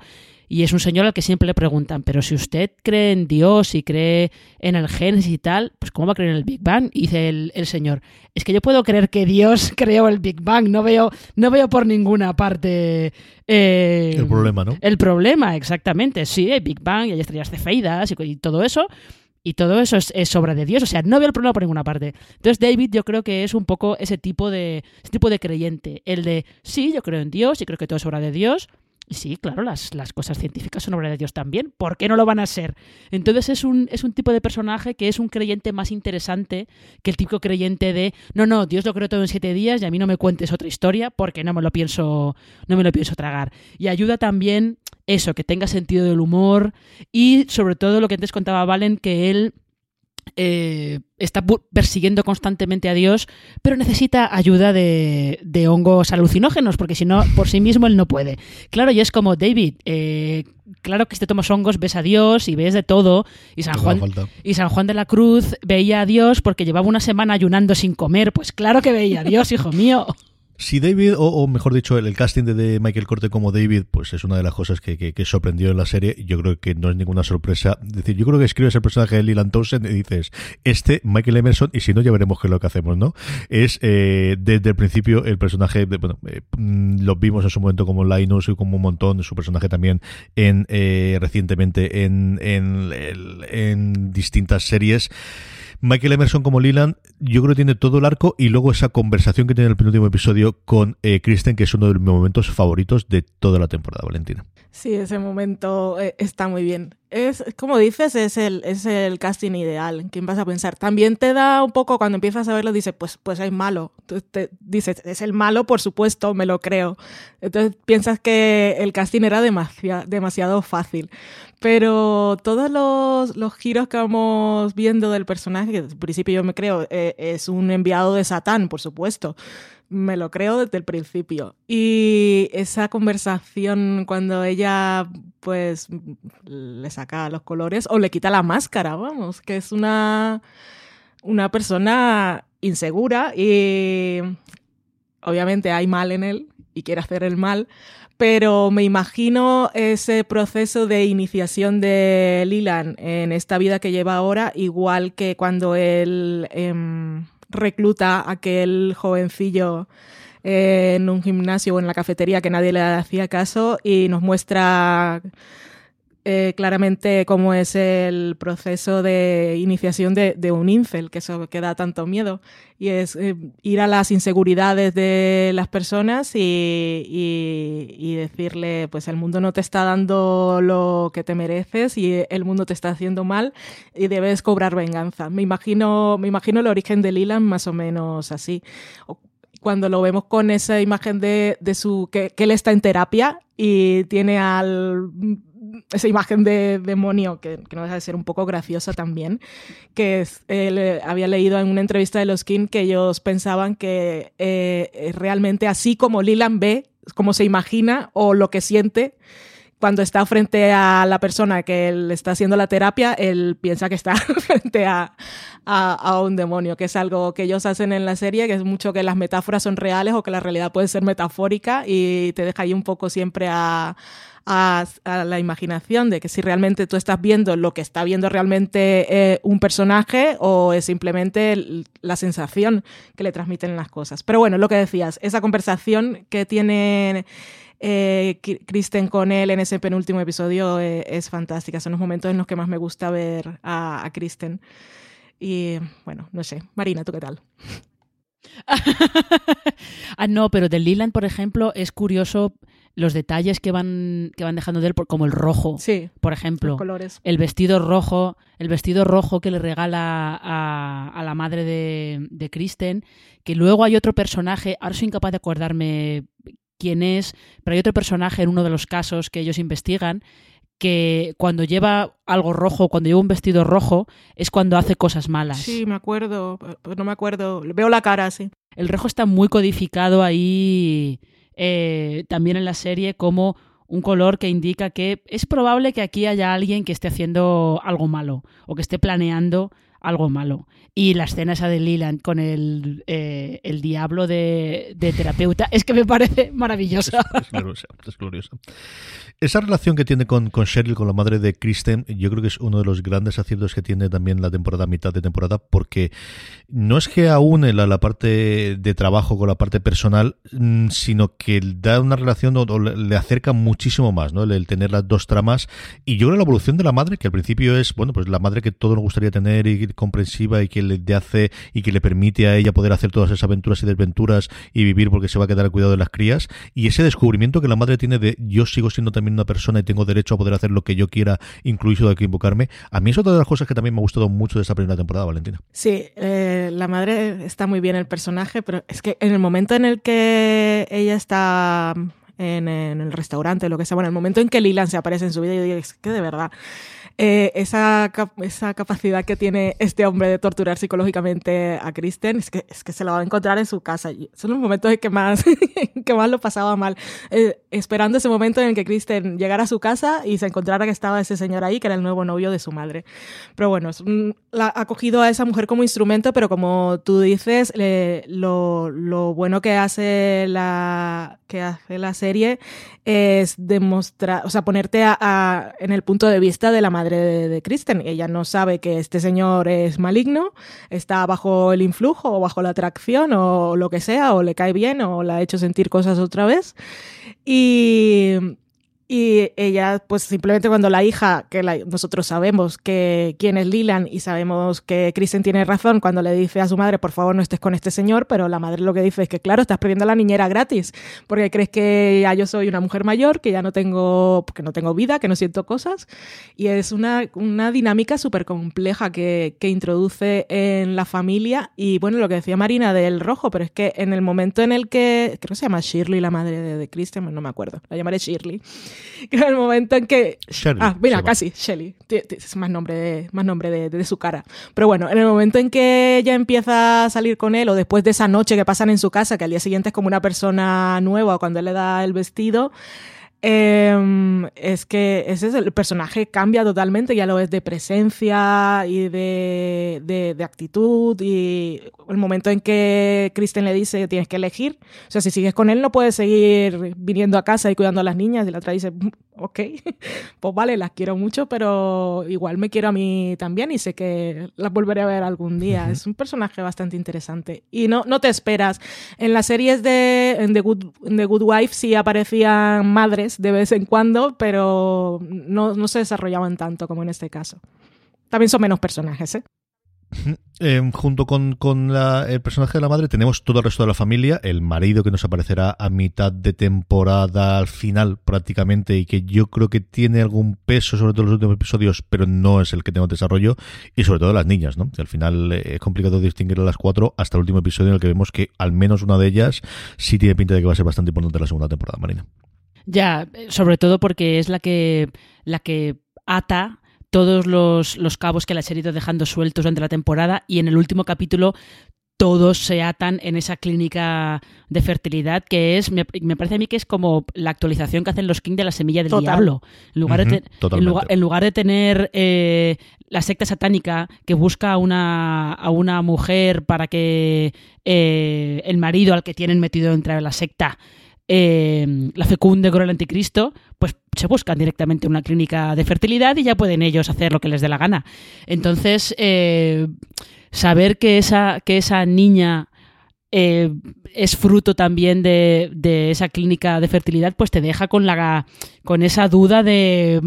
y es un señor al que siempre le preguntan, pero si usted cree en Dios y cree en el Génesis y tal, pues ¿cómo va a creer en el Big Bang? Y dice el, el, señor, es que yo puedo creer que Dios creó el Big Bang, no veo, no veo por ninguna parte... Eh, el problema, ¿no? El problema, exactamente. Sí, hay Big Bang y hay estrellas cefeidas y, y todo eso, y todo eso es, es, obra de Dios, o sea, no veo el problema por ninguna parte. Entonces David yo creo que es un poco ese tipo de ese tipo de creyente, el de sí, yo creo en Dios y creo que todo es obra de Dios, Sí, claro, las, las cosas científicas son obra de Dios también. ¿Por qué no lo van a ser? Entonces es un, es un tipo de personaje que es un creyente más interesante que el típico creyente de no, no, Dios lo creó todo en siete días y a mí no me cuentes otra historia porque no me lo pienso, no me lo pienso tragar. Y ayuda también eso, que tenga sentido del humor y sobre todo lo que antes contaba Valen, que él eh, está persiguiendo constantemente a Dios, pero necesita ayuda de, hongos alucinógenos, porque si no, por sí mismo él no puede. Claro, y es como, David, eh, claro que si te tomas hongos ves a Dios y ves de todo, y San, Juan, y San Juan de la Cruz veía a Dios porque llevaba una semana ayunando sin comer, pues claro que veía a Dios, hijo mío. Si David, o, mejor dicho, el, casting de, Michael Corte como David, pues es una de las cosas que, que, sorprendió en la serie. Yo creo que no es ninguna sorpresa. Es decir, yo creo que escribes el personaje de Leland Townsend y dices, este, Michael Emerson, y si no, ya veremos qué es lo que hacemos, ¿no? Es eh, desde el principio el personaje, bueno, eh, mm, lo vimos en su momento como Linus y como un montón, su personaje también en eh, recientemente en, en, en distintas series. Michael Emerson como Leland, yo creo que tiene todo el arco y luego esa conversación que tiene en el penúltimo episodio con eh, Kristen, que es uno de mis momentos favoritos de toda la temporada, Valentina. Sí, ese momento eh, está muy bien. Es, como dices, es el, es el casting ideal. ¿Quién vas a pensar? También te da un poco, cuando empiezas a verlo, dices, pues, pues es malo. te dices, es el malo, por supuesto, me lo creo. Entonces piensas que el casting era demasiado fácil. Pero todos los, los, giros que vamos viendo del personaje, que al principio yo me creo, eh, es un enviado de Satán, por supuesto me lo creo desde el principio. Y esa conversación cuando ella pues le saca los colores o le quita la máscara, vamos, que es una, una persona insegura y obviamente hay mal en él y quiere hacer el mal, pero me imagino ese proceso de iniciación de Lilan en esta vida que lleva ahora, igual que cuando él... Em, recluta a aquel jovencillo en un gimnasio o en la cafetería que nadie le hacía caso y nos muestra eh, claramente cómo es el proceso de iniciación de, un incel, que eso que da tanto miedo, y es eh, ir a las inseguridades de las personas y, decirle, pues el mundo no te está dando lo que te mereces y el mundo te está haciendo mal y debes cobrar venganza. Me imagino, me imagino el origen de Lilan más o menos así cuando lo vemos con esa imagen de, su que, él está en terapia y tiene al esa imagen de demonio que, que, no deja de ser un poco graciosa también, que es, eh, había leído en una entrevista de los King que ellos pensaban que eh, realmente así como Lilan ve, como se imagina o lo que siente, cuando está frente a la persona que le está haciendo la terapia, él piensa que está frente a, a, un demonio, que es algo que ellos hacen en la serie, que es mucho que las metáforas son reales o que la realidad puede ser metafórica y te deja ahí un poco siempre a, a, la imaginación de que si realmente tú estás viendo lo que está viendo realmente eh, un personaje o es simplemente la sensación que le transmiten las cosas. Pero bueno, lo que decías, esa conversación que tiene eh, Kristen con él en ese penúltimo episodio eh, es fantástica. Son los momentos en los que más me gusta ver a, a Kristen. Y bueno, no sé. Marina, ¿tú qué tal? ah, no, pero de Leland, por ejemplo, es curioso los detalles que van, que van dejando de él, como el rojo, sí, por ejemplo. colores. El vestido rojo, el vestido rojo que le regala a, la madre de, de, Kristen, que luego hay otro personaje, ahora soy incapaz de acordarme quién es, pero hay otro personaje en uno de los casos que ellos investigan que cuando lleva algo rojo, cuando lleva un vestido rojo, es cuando hace cosas malas. Sí, me acuerdo, no me acuerdo, veo la cara, sí. El rojo está muy codificado ahí eh, también en la serie como un color que indica que es probable que aquí haya alguien que esté haciendo algo malo o que esté planeando algo malo. Y la escena esa de Leland con el, eh, el diablo de, terapeuta es que me parece maravillosa. Es, gloriosa, es gloriosa. Esa relación que tiene con, con Cheryl, con la madre de Kristen, yo creo que es uno de los grandes aciertos que tiene también la temporada, mitad de temporada, porque no es que aúne la, la parte de trabajo con la parte personal, mm, sino que da una relación o, le acerca muchísimo más, ¿no? El, tener las dos tramas. Y yo creo la evolución de la madre, que al principio es, bueno, pues la madre que todo nos gustaría tener y comprensiva y que le hace y que le permite a ella poder hacer todas esas aventuras y desventuras y vivir porque se va a quedar al cuidado de las crías y ese descubrimiento que la madre tiene de yo sigo siendo también una persona y tengo derecho a poder hacer lo que yo quiera, incluso de equivocarme, a mí es otra de las cosas que también me ha gustado mucho de esta primera temporada, Valentina. Sí, eh, la madre está muy bien el personaje, pero es que en el momento en el que ella está en, en el restaurante, lo que sea, bueno, el momento en que Lilan se aparece en su vida, yo digo, es que de verdad eh, esa, esa capacidad que tiene este hombre de torturar psicológicamente a Kristen es que, es que se la va a encontrar en su casa. Son los momentos en que más, que más lo pasaba mal. Eh, esperando ese momento en el que Kristen llegara a su casa y se encontrara que estaba ese señor ahí, que era el nuevo novio de su madre. Pero bueno, la, ha cogido a esa mujer como instrumento, pero como tú dices, lo, lo bueno que hace la, que hace la serie es demostrar, o sea, ponerte a, en el punto de vista de la madre de, Kristen. Ella no sabe que este señor es maligno, está bajo el influjo o bajo la atracción o lo que sea, o le cae bien o la ha hecho sentir cosas otra vez. Y y ella, pues simplemente cuando la hija, que nosotros sabemos que quién es Lilan y sabemos que Kristen tiene razón cuando le dice a su madre, por favor no estés con este señor, pero la madre lo que dice es que, claro, estás perdiendo a la niñera gratis, porque crees que ya yo soy una mujer mayor, que ya no tengo, que no tengo vida, que no siento cosas. Y es una, una dinámica súper compleja que, que introduce en la familia. Y bueno, lo que decía Marina del rojo, pero es que en el momento en el que, creo que se llama Shirley, la madre de, de Kristen, no me acuerdo, la llamaré Shirley que era el momento en que... ah, mira, casi, Shelly. Es más nombre, de, más nombre de, su cara. Pero bueno, en el momento en que ella empieza a salir con él, o después de esa noche que pasan en su casa, que al día siguiente es como una persona nueva, cuando él le da el vestido, eh, es que ese es el personaje cambia totalmente, ya lo es de presencia y de, de, de, actitud y el momento en que Kristen le dice tienes que elegir, o sea, si sigues con él no puedes seguir viniendo a casa y cuidando a las niñas y la otra dice, mm, ok, pues vale, las quiero mucho, pero igual me quiero a mí también y sé que las volveré a ver algún día. Es un personaje bastante interesante y no, no te esperas. En las series de en The, Good, The Good Wife sí aparecían madres de vez en cuando, pero no, se desarrollaban tanto como en este caso. También son menos personajes, ¿eh? Eh, junto con, el personaje de la madre tenemos todo el resto de la familia, el marido que nos aparecerá a mitad de temporada, al final prácticamente, y que yo creo que tiene algún peso sobre todo en los últimos episodios, pero no es el que tengo desarrollo, y sobre todo las niñas, ¿no? Que al final eh, es complicado distinguir a las cuatro hasta el último episodio en el que vemos que al menos una de ellas sí tiene pinta de que va a ser bastante importante la segunda temporada, Marina. Ya, sobre todo porque es la que, la que ata todos los, los cabos que la serie ido dejando sueltos durante la temporada y en el último capítulo todos se atan en esa clínica de fertilidad que es, me, parece a mí que es como la actualización que hacen los King de la semilla del diablo. En lugar, de en, lugar, de tener eh, la secta satánica que busca a una, a una mujer para que eh, el marido al que tienen metido dentro de la secta eh, la fecunde con el anticristo, pues se buscan directamente una clínica de fertilidad y ya pueden ellos hacer lo que les dé la gana. Entonces, eh, saber que esa, que esa niña eh, es fruto también de, de, esa clínica de fertilidad, pues te deja con, la, con esa duda de,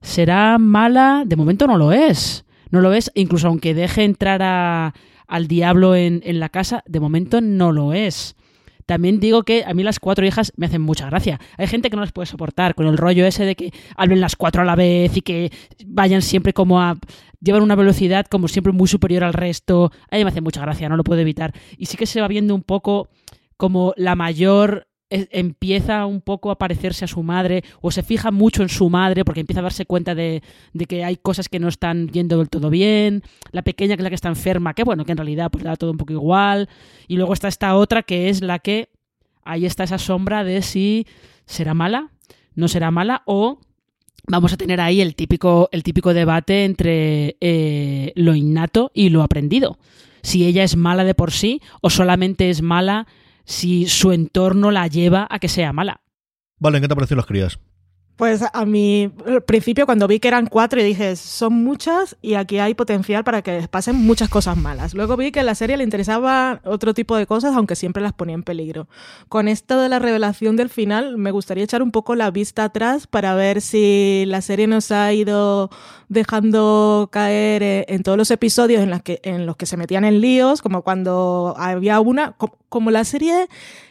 ¿será mala? De momento no lo es. No lo es, incluso aunque deje entrar al diablo en, en la casa, de momento no lo es. También digo que a mí las cuatro hijas me hacen mucha gracia. Hay gente que no las puede soportar con el rollo ese de que hablen las cuatro a la vez y que vayan siempre como a llevar una velocidad como siempre muy superior al resto. A mí me hace mucha gracia, no lo puedo evitar. Y sí que se va viendo un poco como la mayor empieza un poco a parecerse a su madre o se fija mucho en su madre porque empieza a darse cuenta de, que hay cosas que no están yendo del todo bien, la pequeña que es la que está enferma, que bueno, que en realidad pues le da todo un poco igual, y luego está esta otra que es la que ahí está esa sombra de si será mala, no será mala o vamos a tener ahí el típico, el típico debate entre eh, lo innato y lo aprendido. Si ella es mala de por sí o solamente es mala si su entorno la lleva a que sea mala. Vale, ¿en qué te parecen las crías? Pues a mí, al principio cuando vi que eran cuatro, dije, son muchas y aquí hay potencial para que pasen muchas cosas malas. Luego vi que a la serie le interesaba otro tipo de cosas, aunque siempre las ponía en peligro. Con esto de la revelación del final, me gustaría echar un poco la vista atrás para ver si la serie nos ha ido dejando caer eh, en todos los episodios en, que, en los que se metían en líos, como cuando había una, como la serie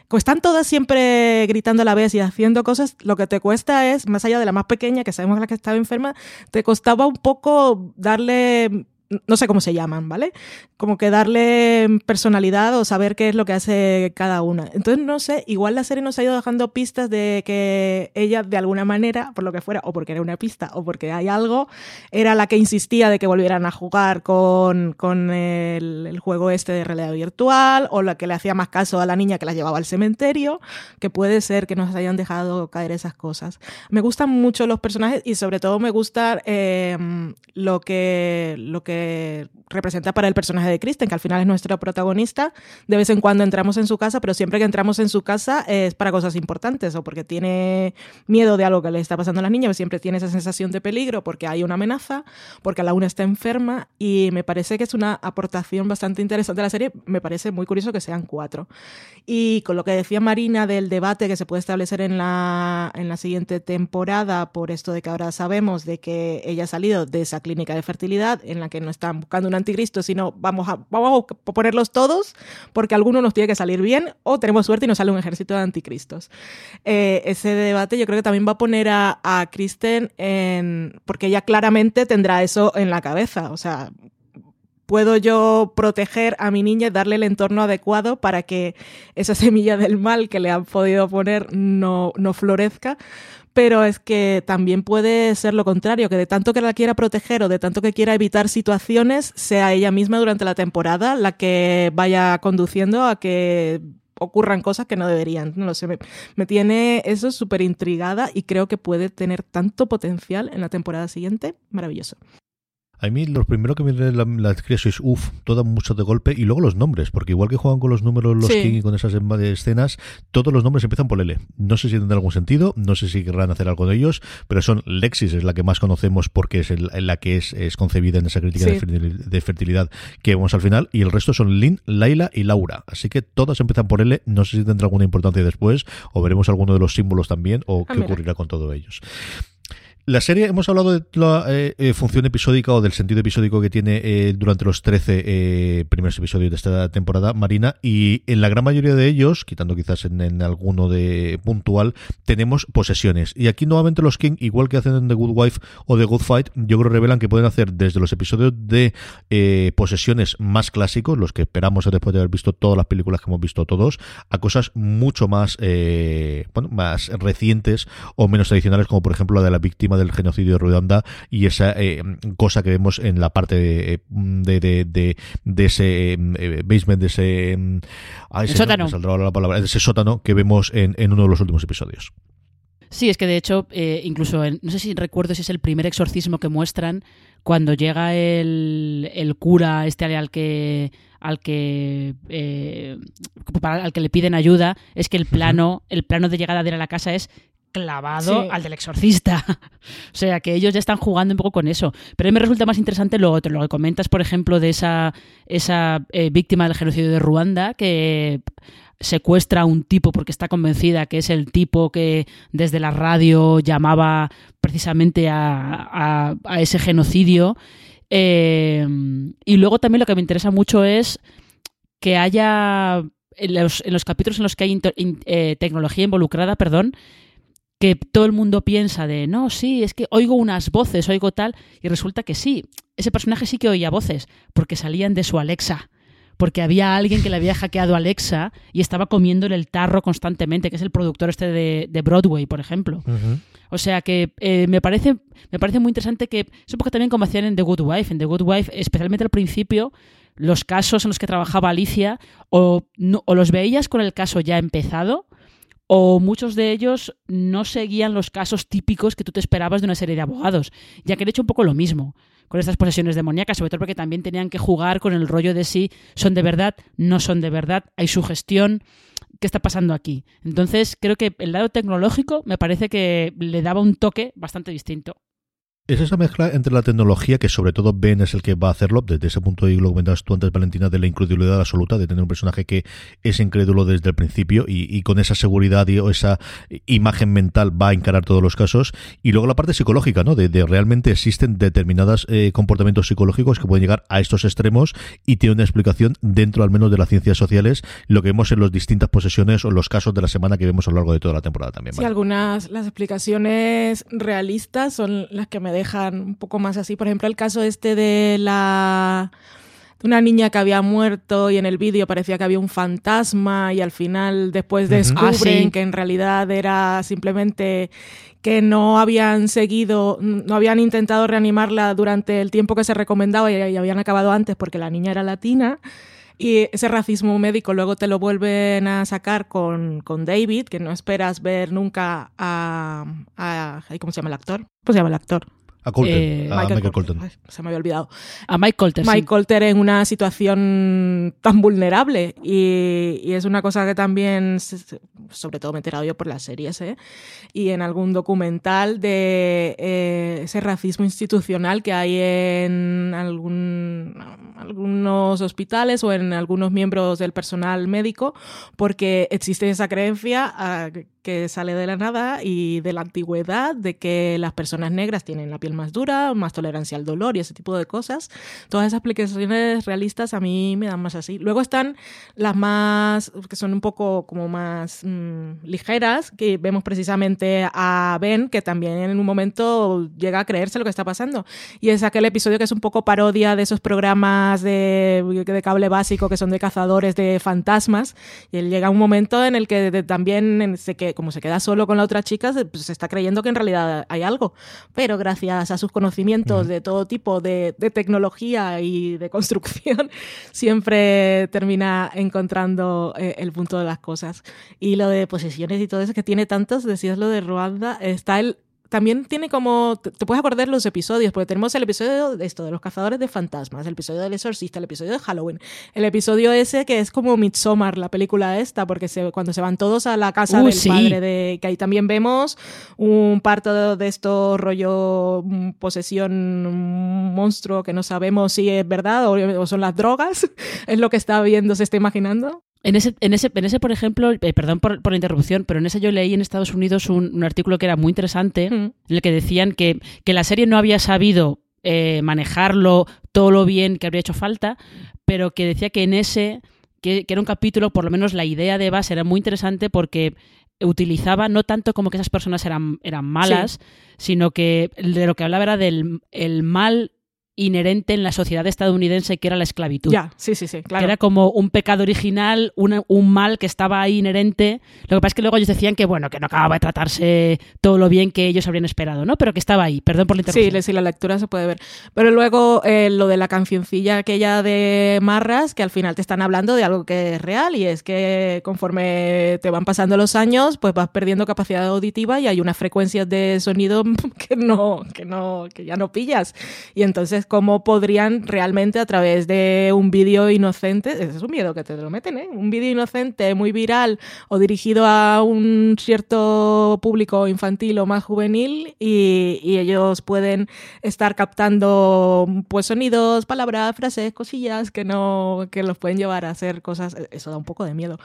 como están todas siempre gritando a la vez y haciendo cosas, lo que te cuesta es, más allá de la más pequeña, que sabemos la que estaba enferma, te costaba un poco darle no sé cómo se llaman, ¿vale? Como que darle personalidad o saber qué es lo que hace cada una. Entonces, no sé, igual la serie nos ha ido dejando pistas de que ella, de alguna manera, por lo que fuera, o porque era una pista, o porque hay algo, era la que insistía de que volvieran a jugar con, con el, juego este de realidad virtual, o la que le hacía más caso a la niña que la llevaba al cementerio, que puede ser que nos hayan dejado caer esas cosas. Me gustan mucho los personajes y sobre todo me gusta eh, lo que... Lo que representa para el personaje de Kristen, que al final es nuestro protagonista. De vez en cuando entramos en su casa, pero siempre que entramos en su casa es para cosas importantes o porque tiene miedo de algo que le está pasando a la niña, o siempre tiene esa sensación de peligro porque hay una amenaza, porque la una está enferma y me parece que es una aportación bastante interesante de la serie. Me parece muy curioso que sean cuatro. Y con lo que decía Marina del debate que se puede establecer en la, en la siguiente temporada, por esto de que ahora sabemos de que ella ha salido de esa clínica de fertilidad en la que no están buscando un anticristo, sino vamos a, ponerlos todos porque alguno nos tiene que salir bien o tenemos suerte y nos sale un ejército de anticristos. Eh, ese debate yo creo que también va a poner a, a Kristen en... porque ella claramente tendrá eso en la cabeza, o sea, puedo yo proteger a mi niña y darle el entorno adecuado para que esa semilla del mal que le han podido poner no, no florezca pero es que también puede ser lo contrario, que de tanto que la quiera proteger o de tanto que quiera evitar situaciones, sea ella misma durante la temporada la que vaya conduciendo a que ocurran cosas que no deberían. No lo sé, me, tiene eso súper intrigada y creo que puede tener tanto potencial en la temporada siguiente. Maravilloso. A mí lo primero que me viene la, la es, uff, todas mucho de golpe, y luego los nombres, porque igual que juegan con los números los Sí. King y con esas em- escenas, todos los nombres empiezan por L. No sé si tendrá algún sentido, no sé si querrán hacer algo de ellos, pero son Lexis, es la que más conocemos porque es el- la que es, es concebida en esa crítica Sí. de, fertil- de fertilidad que vemos al final, y el resto son Lynn, Laila y Laura. Así que todas empiezan por L, no sé si tendrá alguna importancia después, o veremos alguno de los símbolos también, o Ah, qué mira. ocurrirá con todos ellos. La serie, hemos hablado de la eh, eh, función episódica o del sentido episódico que tiene eh, durante los 13 eh, primeros episodios de esta temporada, Marina, y en la gran mayoría de ellos, quitando quizás en, alguno de puntual, tenemos posesiones. Y aquí nuevamente los King, igual que hacen en The Good Wife o The Good Fight, yo creo revelan que pueden hacer desde los episodios de eh, posesiones más clásicos, los que esperamos después de haber visto todas las películas que hemos visto todos, a cosas mucho más, eh, bueno, más recientes o menos tradicionales, como por ejemplo la de la víctima del genocidio de Ruanda y esa eh, cosa que vemos en la parte de, de, de, de- de ese eh, basement, de ese... mm, sótano. saldrá la palabra, de ese sótano que vemos en, en uno de los últimos episodios. Sí, es que de hecho, eh, incluso, en- no sé si recuerdo si es el primer exorcismo que muestran cuando llega el, el cura este al que al que eh, para- al que le piden ayuda es que el plano el plano de llegada de él a la casa es clavado Sí. al del exorcista. o sea, que ellos ya están jugando un poco con eso. Pero a mí me resulta más interesante lo otro, lo que comentas, por ejemplo, de esa, esa eh, víctima del genocidio de Ruanda que secuestra a un tipo porque está convencida que es el tipo que desde la radio llamaba precisamente a, a- a ese genocidio. Eh, y luego también lo que me interesa mucho es que haya en los, en los capítulos en los que hay in- eh, tecnología involucrada, perdón, que todo el mundo piensa de, no, sí, es que oigo unas voces, oigo tal, y resulta que sí, ese personaje sí que oía voces, porque salían de su Alexa, porque había alguien que le había hackeado a Alexa y estaba comiéndole el tarro constantemente, que es el productor este de, de Broadway, por ejemplo. O sea que eh, me, parece, me parece muy interesante que, es un poco también como hacían en The Good Wife, en The Good Wife, especialmente al principio, los casos en los que trabajaba Alicia, o, no- o los veías con el caso ya empezado, o muchos de ellos no seguían los casos típicos que tú te esperabas de una serie de abogados, ya que han hecho un poco lo mismo. con estas posesiones demoníacas, sobre todo porque también tenían que jugar con el rollo de si son de verdad, no son de verdad, hay sugestión. ¿Qué está pasando aquí? Entonces, creo que el lado tecnológico me parece que le daba un toque bastante distinto. Es esa mezcla entre la tecnología, que sobre todo Ben es el que va a hacerlo, desde ese punto de vista, lo comentabas tú antes, Valentina, de la incredulidad absoluta, de tener un personaje que es incrédulo desde el principio y, y con esa seguridad y, o esa imagen mental va a encarar todos los casos. Y luego la parte psicológica, ¿no? De, de realmente existen determinados eh, comportamientos psicológicos que pueden llegar a estos extremos y tiene una explicación dentro al menos de las ciencias sociales, lo que vemos en las distintas posesiones o en los casos de la semana que vemos a lo largo de toda la temporada también. Sí, algunas, las explicaciones realistas son las que me dejan un poco más así. Por ejemplo, el caso este de la de una niña que había muerto y en el vídeo parecía que había un fantasma y al final después descubren Ah, sí. que en realidad era simplemente que no habían seguido, no habían intentado reanimarla durante el tiempo que se recomendaba y, y habían acabado antes porque la niña era latina. Y ese racismo médico luego te lo vuelven a sacar con, con David, que no esperas ver nunca a, a- ¿Cómo se llama el actor? ¿Cómo se llama el actor? A Colton, Eh, a Michael Colton. Ay, se me había olvidado. A Mike Colter. sí. Mike Colter en una situación tan vulnerable y, y es una cosa que también, sobre todo me he enterado yo por las series, ¿eh? y en algún documental de eh, ese racismo institucional que hay en algún, algunos hospitales o en algunos miembros del personal médico, porque existe esa creencia ah, que sale de la nada y de la antigüedad de que las personas negras tienen la piel más dura, más tolerancia al dolor y ese tipo de cosas. Todas esas aplicaciones realistas a mí me dan más así. Luego están las más, que son un poco como más mm, ligeras, que vemos precisamente a Ben, que también en un momento llega a creerse lo que está pasando. Y es aquel episodio que es un poco parodia de esos programas de, de cable básico que son de cazadores de fantasmas. Y él llega a un momento en el que de- también, en- se que, como se queda solo con la otra chica, se, pues, se está creyendo que en realidad hay algo. Pero gracias a sus conocimientos de todo tipo de, de tecnología y de construcción, siempre termina encontrando eh, el punto de las cosas. Y lo de posesiones y todo eso, que tiene tantos, decías lo de Ruanda, está el también tiene como. Te te puedes acordar los episodios, porque tenemos el episodio de esto, de los cazadores de fantasmas, el episodio del exorcista, el episodio de Halloween, el episodio ese que es como Midsommar, la película esta, porque se, cuando se van todos a la casa Uh, del sí. padre de. que ahí también vemos un parto de, esto rollo mm, posesión un monstruo que no sabemos si es verdad o, o son las drogas, es lo que está viendo, se está imaginando. En ese, en ese, en ese por ejemplo, eh, perdón por, por la interrupción, pero en ese yo leí en Estados Unidos un, un artículo que era muy interesante, en el que decían que, que la serie no había sabido eh, manejarlo todo lo bien que habría hecho falta, pero que decía que en ese, que, que era un capítulo, por lo menos la idea de base era muy interesante porque utilizaba no tanto como que esas personas eran, eran malas, sino que de lo que hablaba era del el mal inherente en la sociedad estadounidense que era la esclavitud. Ya, sí, sí, sí, claro. Que era como un pecado original, una- un mal que estaba ahí inherente. Lo que pasa es que luego ellos decían que, bueno, que no acababa de tratarse todo lo bien que ellos habrían esperado, ¿no? Pero que estaba ahí. Perdón por la Sí, interrupción. le- sí, la lectura se puede ver. Pero luego eh, lo de la cancioncilla aquella de Marras, que al final te están hablando de algo que es real y es que conforme te van pasando los años, pues vas perdiendo capacidad auditiva y hay unas frecuencias de sonido que no, que no, que ya no pillas. Y entonces, ¿cómo podrían realmente a través de un vídeo inocente, ese es un miedo que te lo meten, ¿eh? Un vídeo inocente muy viral o dirigido a un cierto público infantil o más juvenil y, y ellos pueden estar captando pues sonidos, palabras, frases, cosillas que no que los pueden llevar a hacer cosas eso da un poco de miedo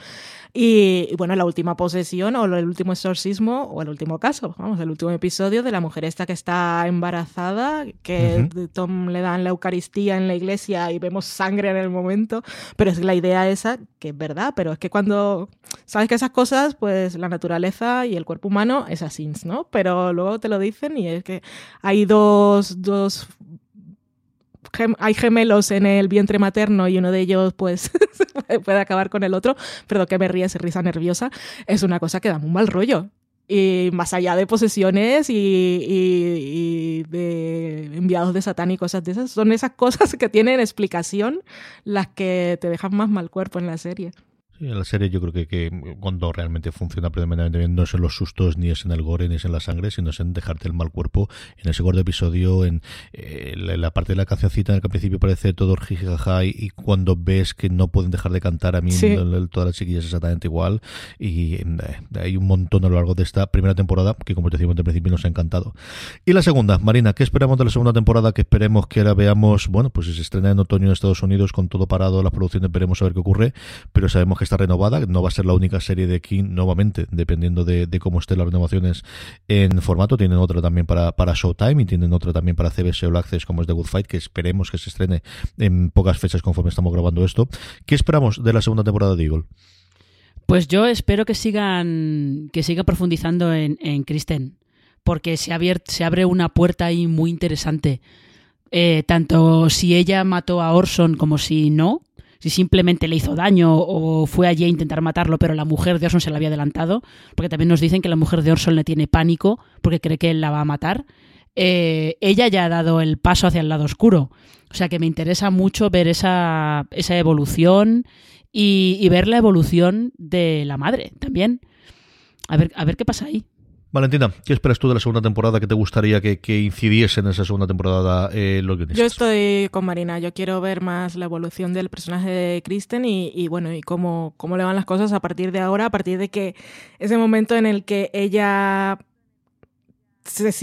y, y bueno la última posesión o el último exorcismo o el último caso vamos el último episodio de la mujer esta que está embarazada que Ujú. Tom le dan la Eucaristía en la iglesia y vemos sangre en el momento pero es la idea esa que es verdad pero es que cuando sabes que esas cosas pues la naturaleza y el cuerpo humano es así ¿no? pero luego te lo dicen y es que hay dos, dos hay gemelos en el vientre materno y uno de ellos pues puede acabar con el otro, perdón que me ríe, es risa nerviosa, es una cosa que da un mal rollo. Y más allá de posesiones y, y- y de enviados de Satán y cosas de esas, son esas cosas que tienen explicación las que te dejan más mal cuerpo en la serie. En la serie yo creo que, que cuando realmente funciona plenamente bien no es en los sustos, ni es en el gore, ni es en la sangre, sino es en dejarte el mal cuerpo, en ese gordo episodio, en eh, la, la parte de la cancioncita en la que al principio parece todo jijijaja y, y cuando ves que no pueden dejar de cantar a mí Sí. todas las chiquillas exactamente igual y eh, hay un montón a lo largo de esta primera temporada que como te decimos al principio nos ha encantado. Y la segunda, Marina, ¿qué esperamos de la segunda temporada? Que esperemos que ahora veamos, bueno, pues si se estrena en otoño en Estados Unidos con todo parado las producciones, veremos a ver qué ocurre, pero sabemos que está renovada, no va a ser la única serie de King nuevamente, dependiendo de, de cómo estén las renovaciones en formato, tienen otra también para, para Showtime y tienen otra también para CBS All Access como es The Good Fight, que esperemos que se estrene en pocas fechas conforme estamos grabando esto. ¿Qué esperamos de la segunda temporada de Eagle? Pues yo espero que sigan, que siga profundizando en, en Kristen, porque se, abier- se abre una puerta ahí muy interesante. Eh, tanto si ella mató a Orson como si no, si simplemente le hizo daño o fue allí a intentar matarlo, pero la mujer de Orson se la había adelantado, porque también nos dicen que la mujer de Orson le tiene pánico porque cree que él la va a matar. Eh, ella ya ha dado el paso hacia el lado oscuro. O sea que me interesa mucho ver esa, esa evolución y, y ver la evolución de la madre también. A ver, a ver qué pasa ahí. Valentina, ¿qué esperas tú de la segunda temporada? ¿Qué te gustaría que, que incidiese en esa segunda temporada eh, los guionistas? Yo estoy con Marina, yo quiero ver más la evolución del personaje de Kristen y, y bueno, y cómo, cómo le van las cosas a partir de ahora, a partir de que ese momento en el que ella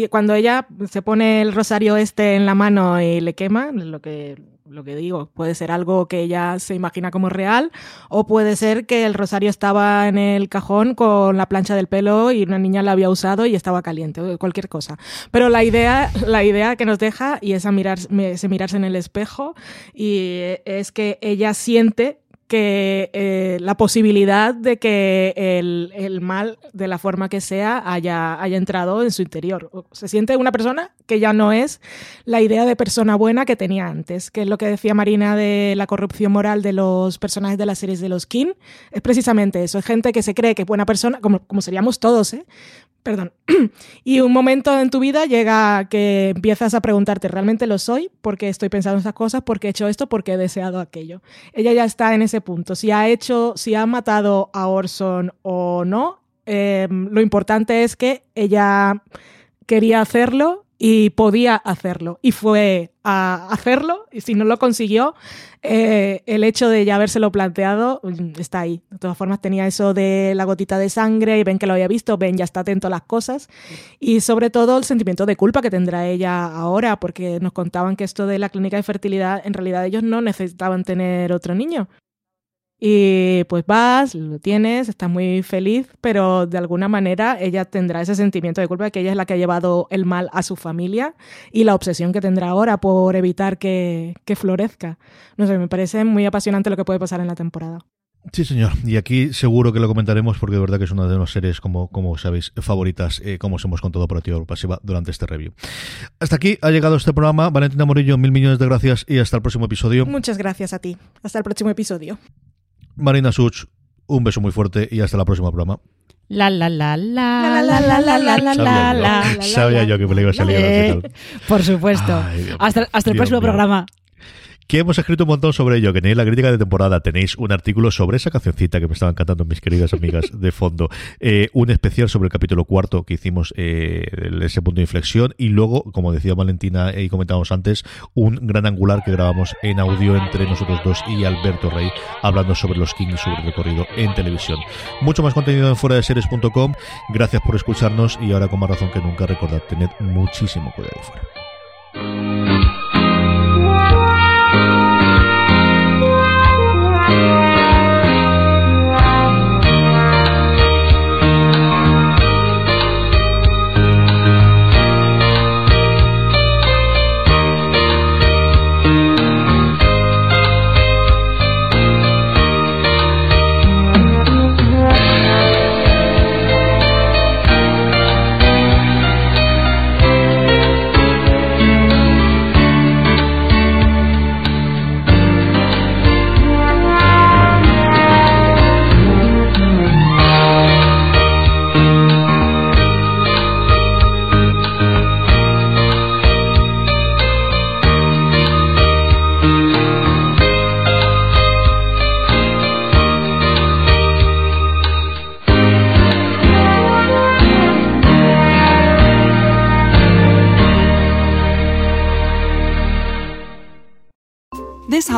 cuando ella se pone el rosario este en la mano y le quema, lo que, lo que digo, puede ser algo que ella se imagina como real, o puede ser que el rosario estaba en el cajón con la plancha del pelo y una niña la había usado y estaba caliente, o cualquier cosa. Pero la idea, la idea que nos deja, y es a mirar, mirarse en el espejo, y es que ella siente que eh, la posibilidad de que el, el mal, de la forma que sea, haya, haya entrado en su interior. Se siente una persona que ya no es la idea de persona buena que tenía antes, que es lo que decía Marina de la corrupción moral de los personajes de las series de los King. Es precisamente eso, es gente que se cree que es buena persona, como, como seríamos todos, ¿eh? Perdón. y un momento en tu vida llega que empiezas a preguntarte, ¿realmente lo soy? ¿Por qué estoy pensando esas cosas? ¿Por qué he hecho esto? ¿Por qué he deseado aquello? Ella ya está en ese punto. Si ha hecho, si ha matado a Orson o no, eh, lo importante es que ella quería hacerlo y podía hacerlo. Y fue a hacerlo, y si no lo consiguió, eh, el hecho de ya habérselo planteado mm, está ahí. De todas formas, tenía eso de la gotita de sangre y ven que lo había visto, ven ya está atento a las cosas. Y sobre todo el sentimiento de culpa que tendrá ella ahora, porque nos contaban que esto de la clínica de fertilidad, en realidad ellos no necesitaban tener otro niño. Y pues vas, lo tienes, estás muy feliz, pero de alguna manera ella tendrá ese sentimiento de culpa de que ella es la que ha llevado el mal a su familia y la obsesión que tendrá ahora por evitar que, que florezca. No sé, me parece muy apasionante lo que puede pasar en la temporada. Sí, señor. Y aquí seguro que lo comentaremos porque de verdad que es una de las series, como, como sabéis, favoritas, eh, como os hemos contado por activa pasiva durante este review. Hasta aquí ha llegado este programa. Valentina Morillo, mil millones de gracias y hasta el próximo episodio. Muchas gracias a ti. Hasta el próximo episodio. Marina Such, un beso muy fuerte y hasta la próxima programa. La la la la la la la la la Sabía la yo, sabía yo que me le iba a salir Eh. Por supuesto. Hasta el próximo programa. Que hemos escrito un montón sobre ello, que tenéis la crítica de temporada, tenéis un artículo sobre esa cancioncita que me estaban cantando mis queridas amigas de fondo, eh, un especial sobre el capítulo cuarto que hicimos, eh, ese punto de inflexión, y luego, como decía Valentina y comentábamos antes, un gran angular que grabamos en audio entre nosotros dos y Alberto Rey, hablando sobre los Kings y sobre el recorrido en televisión. Mucho más contenido en fuera de series.com, gracias por escucharnos y ahora con más razón que nunca recordad, tened muchísimo cuidado fuera.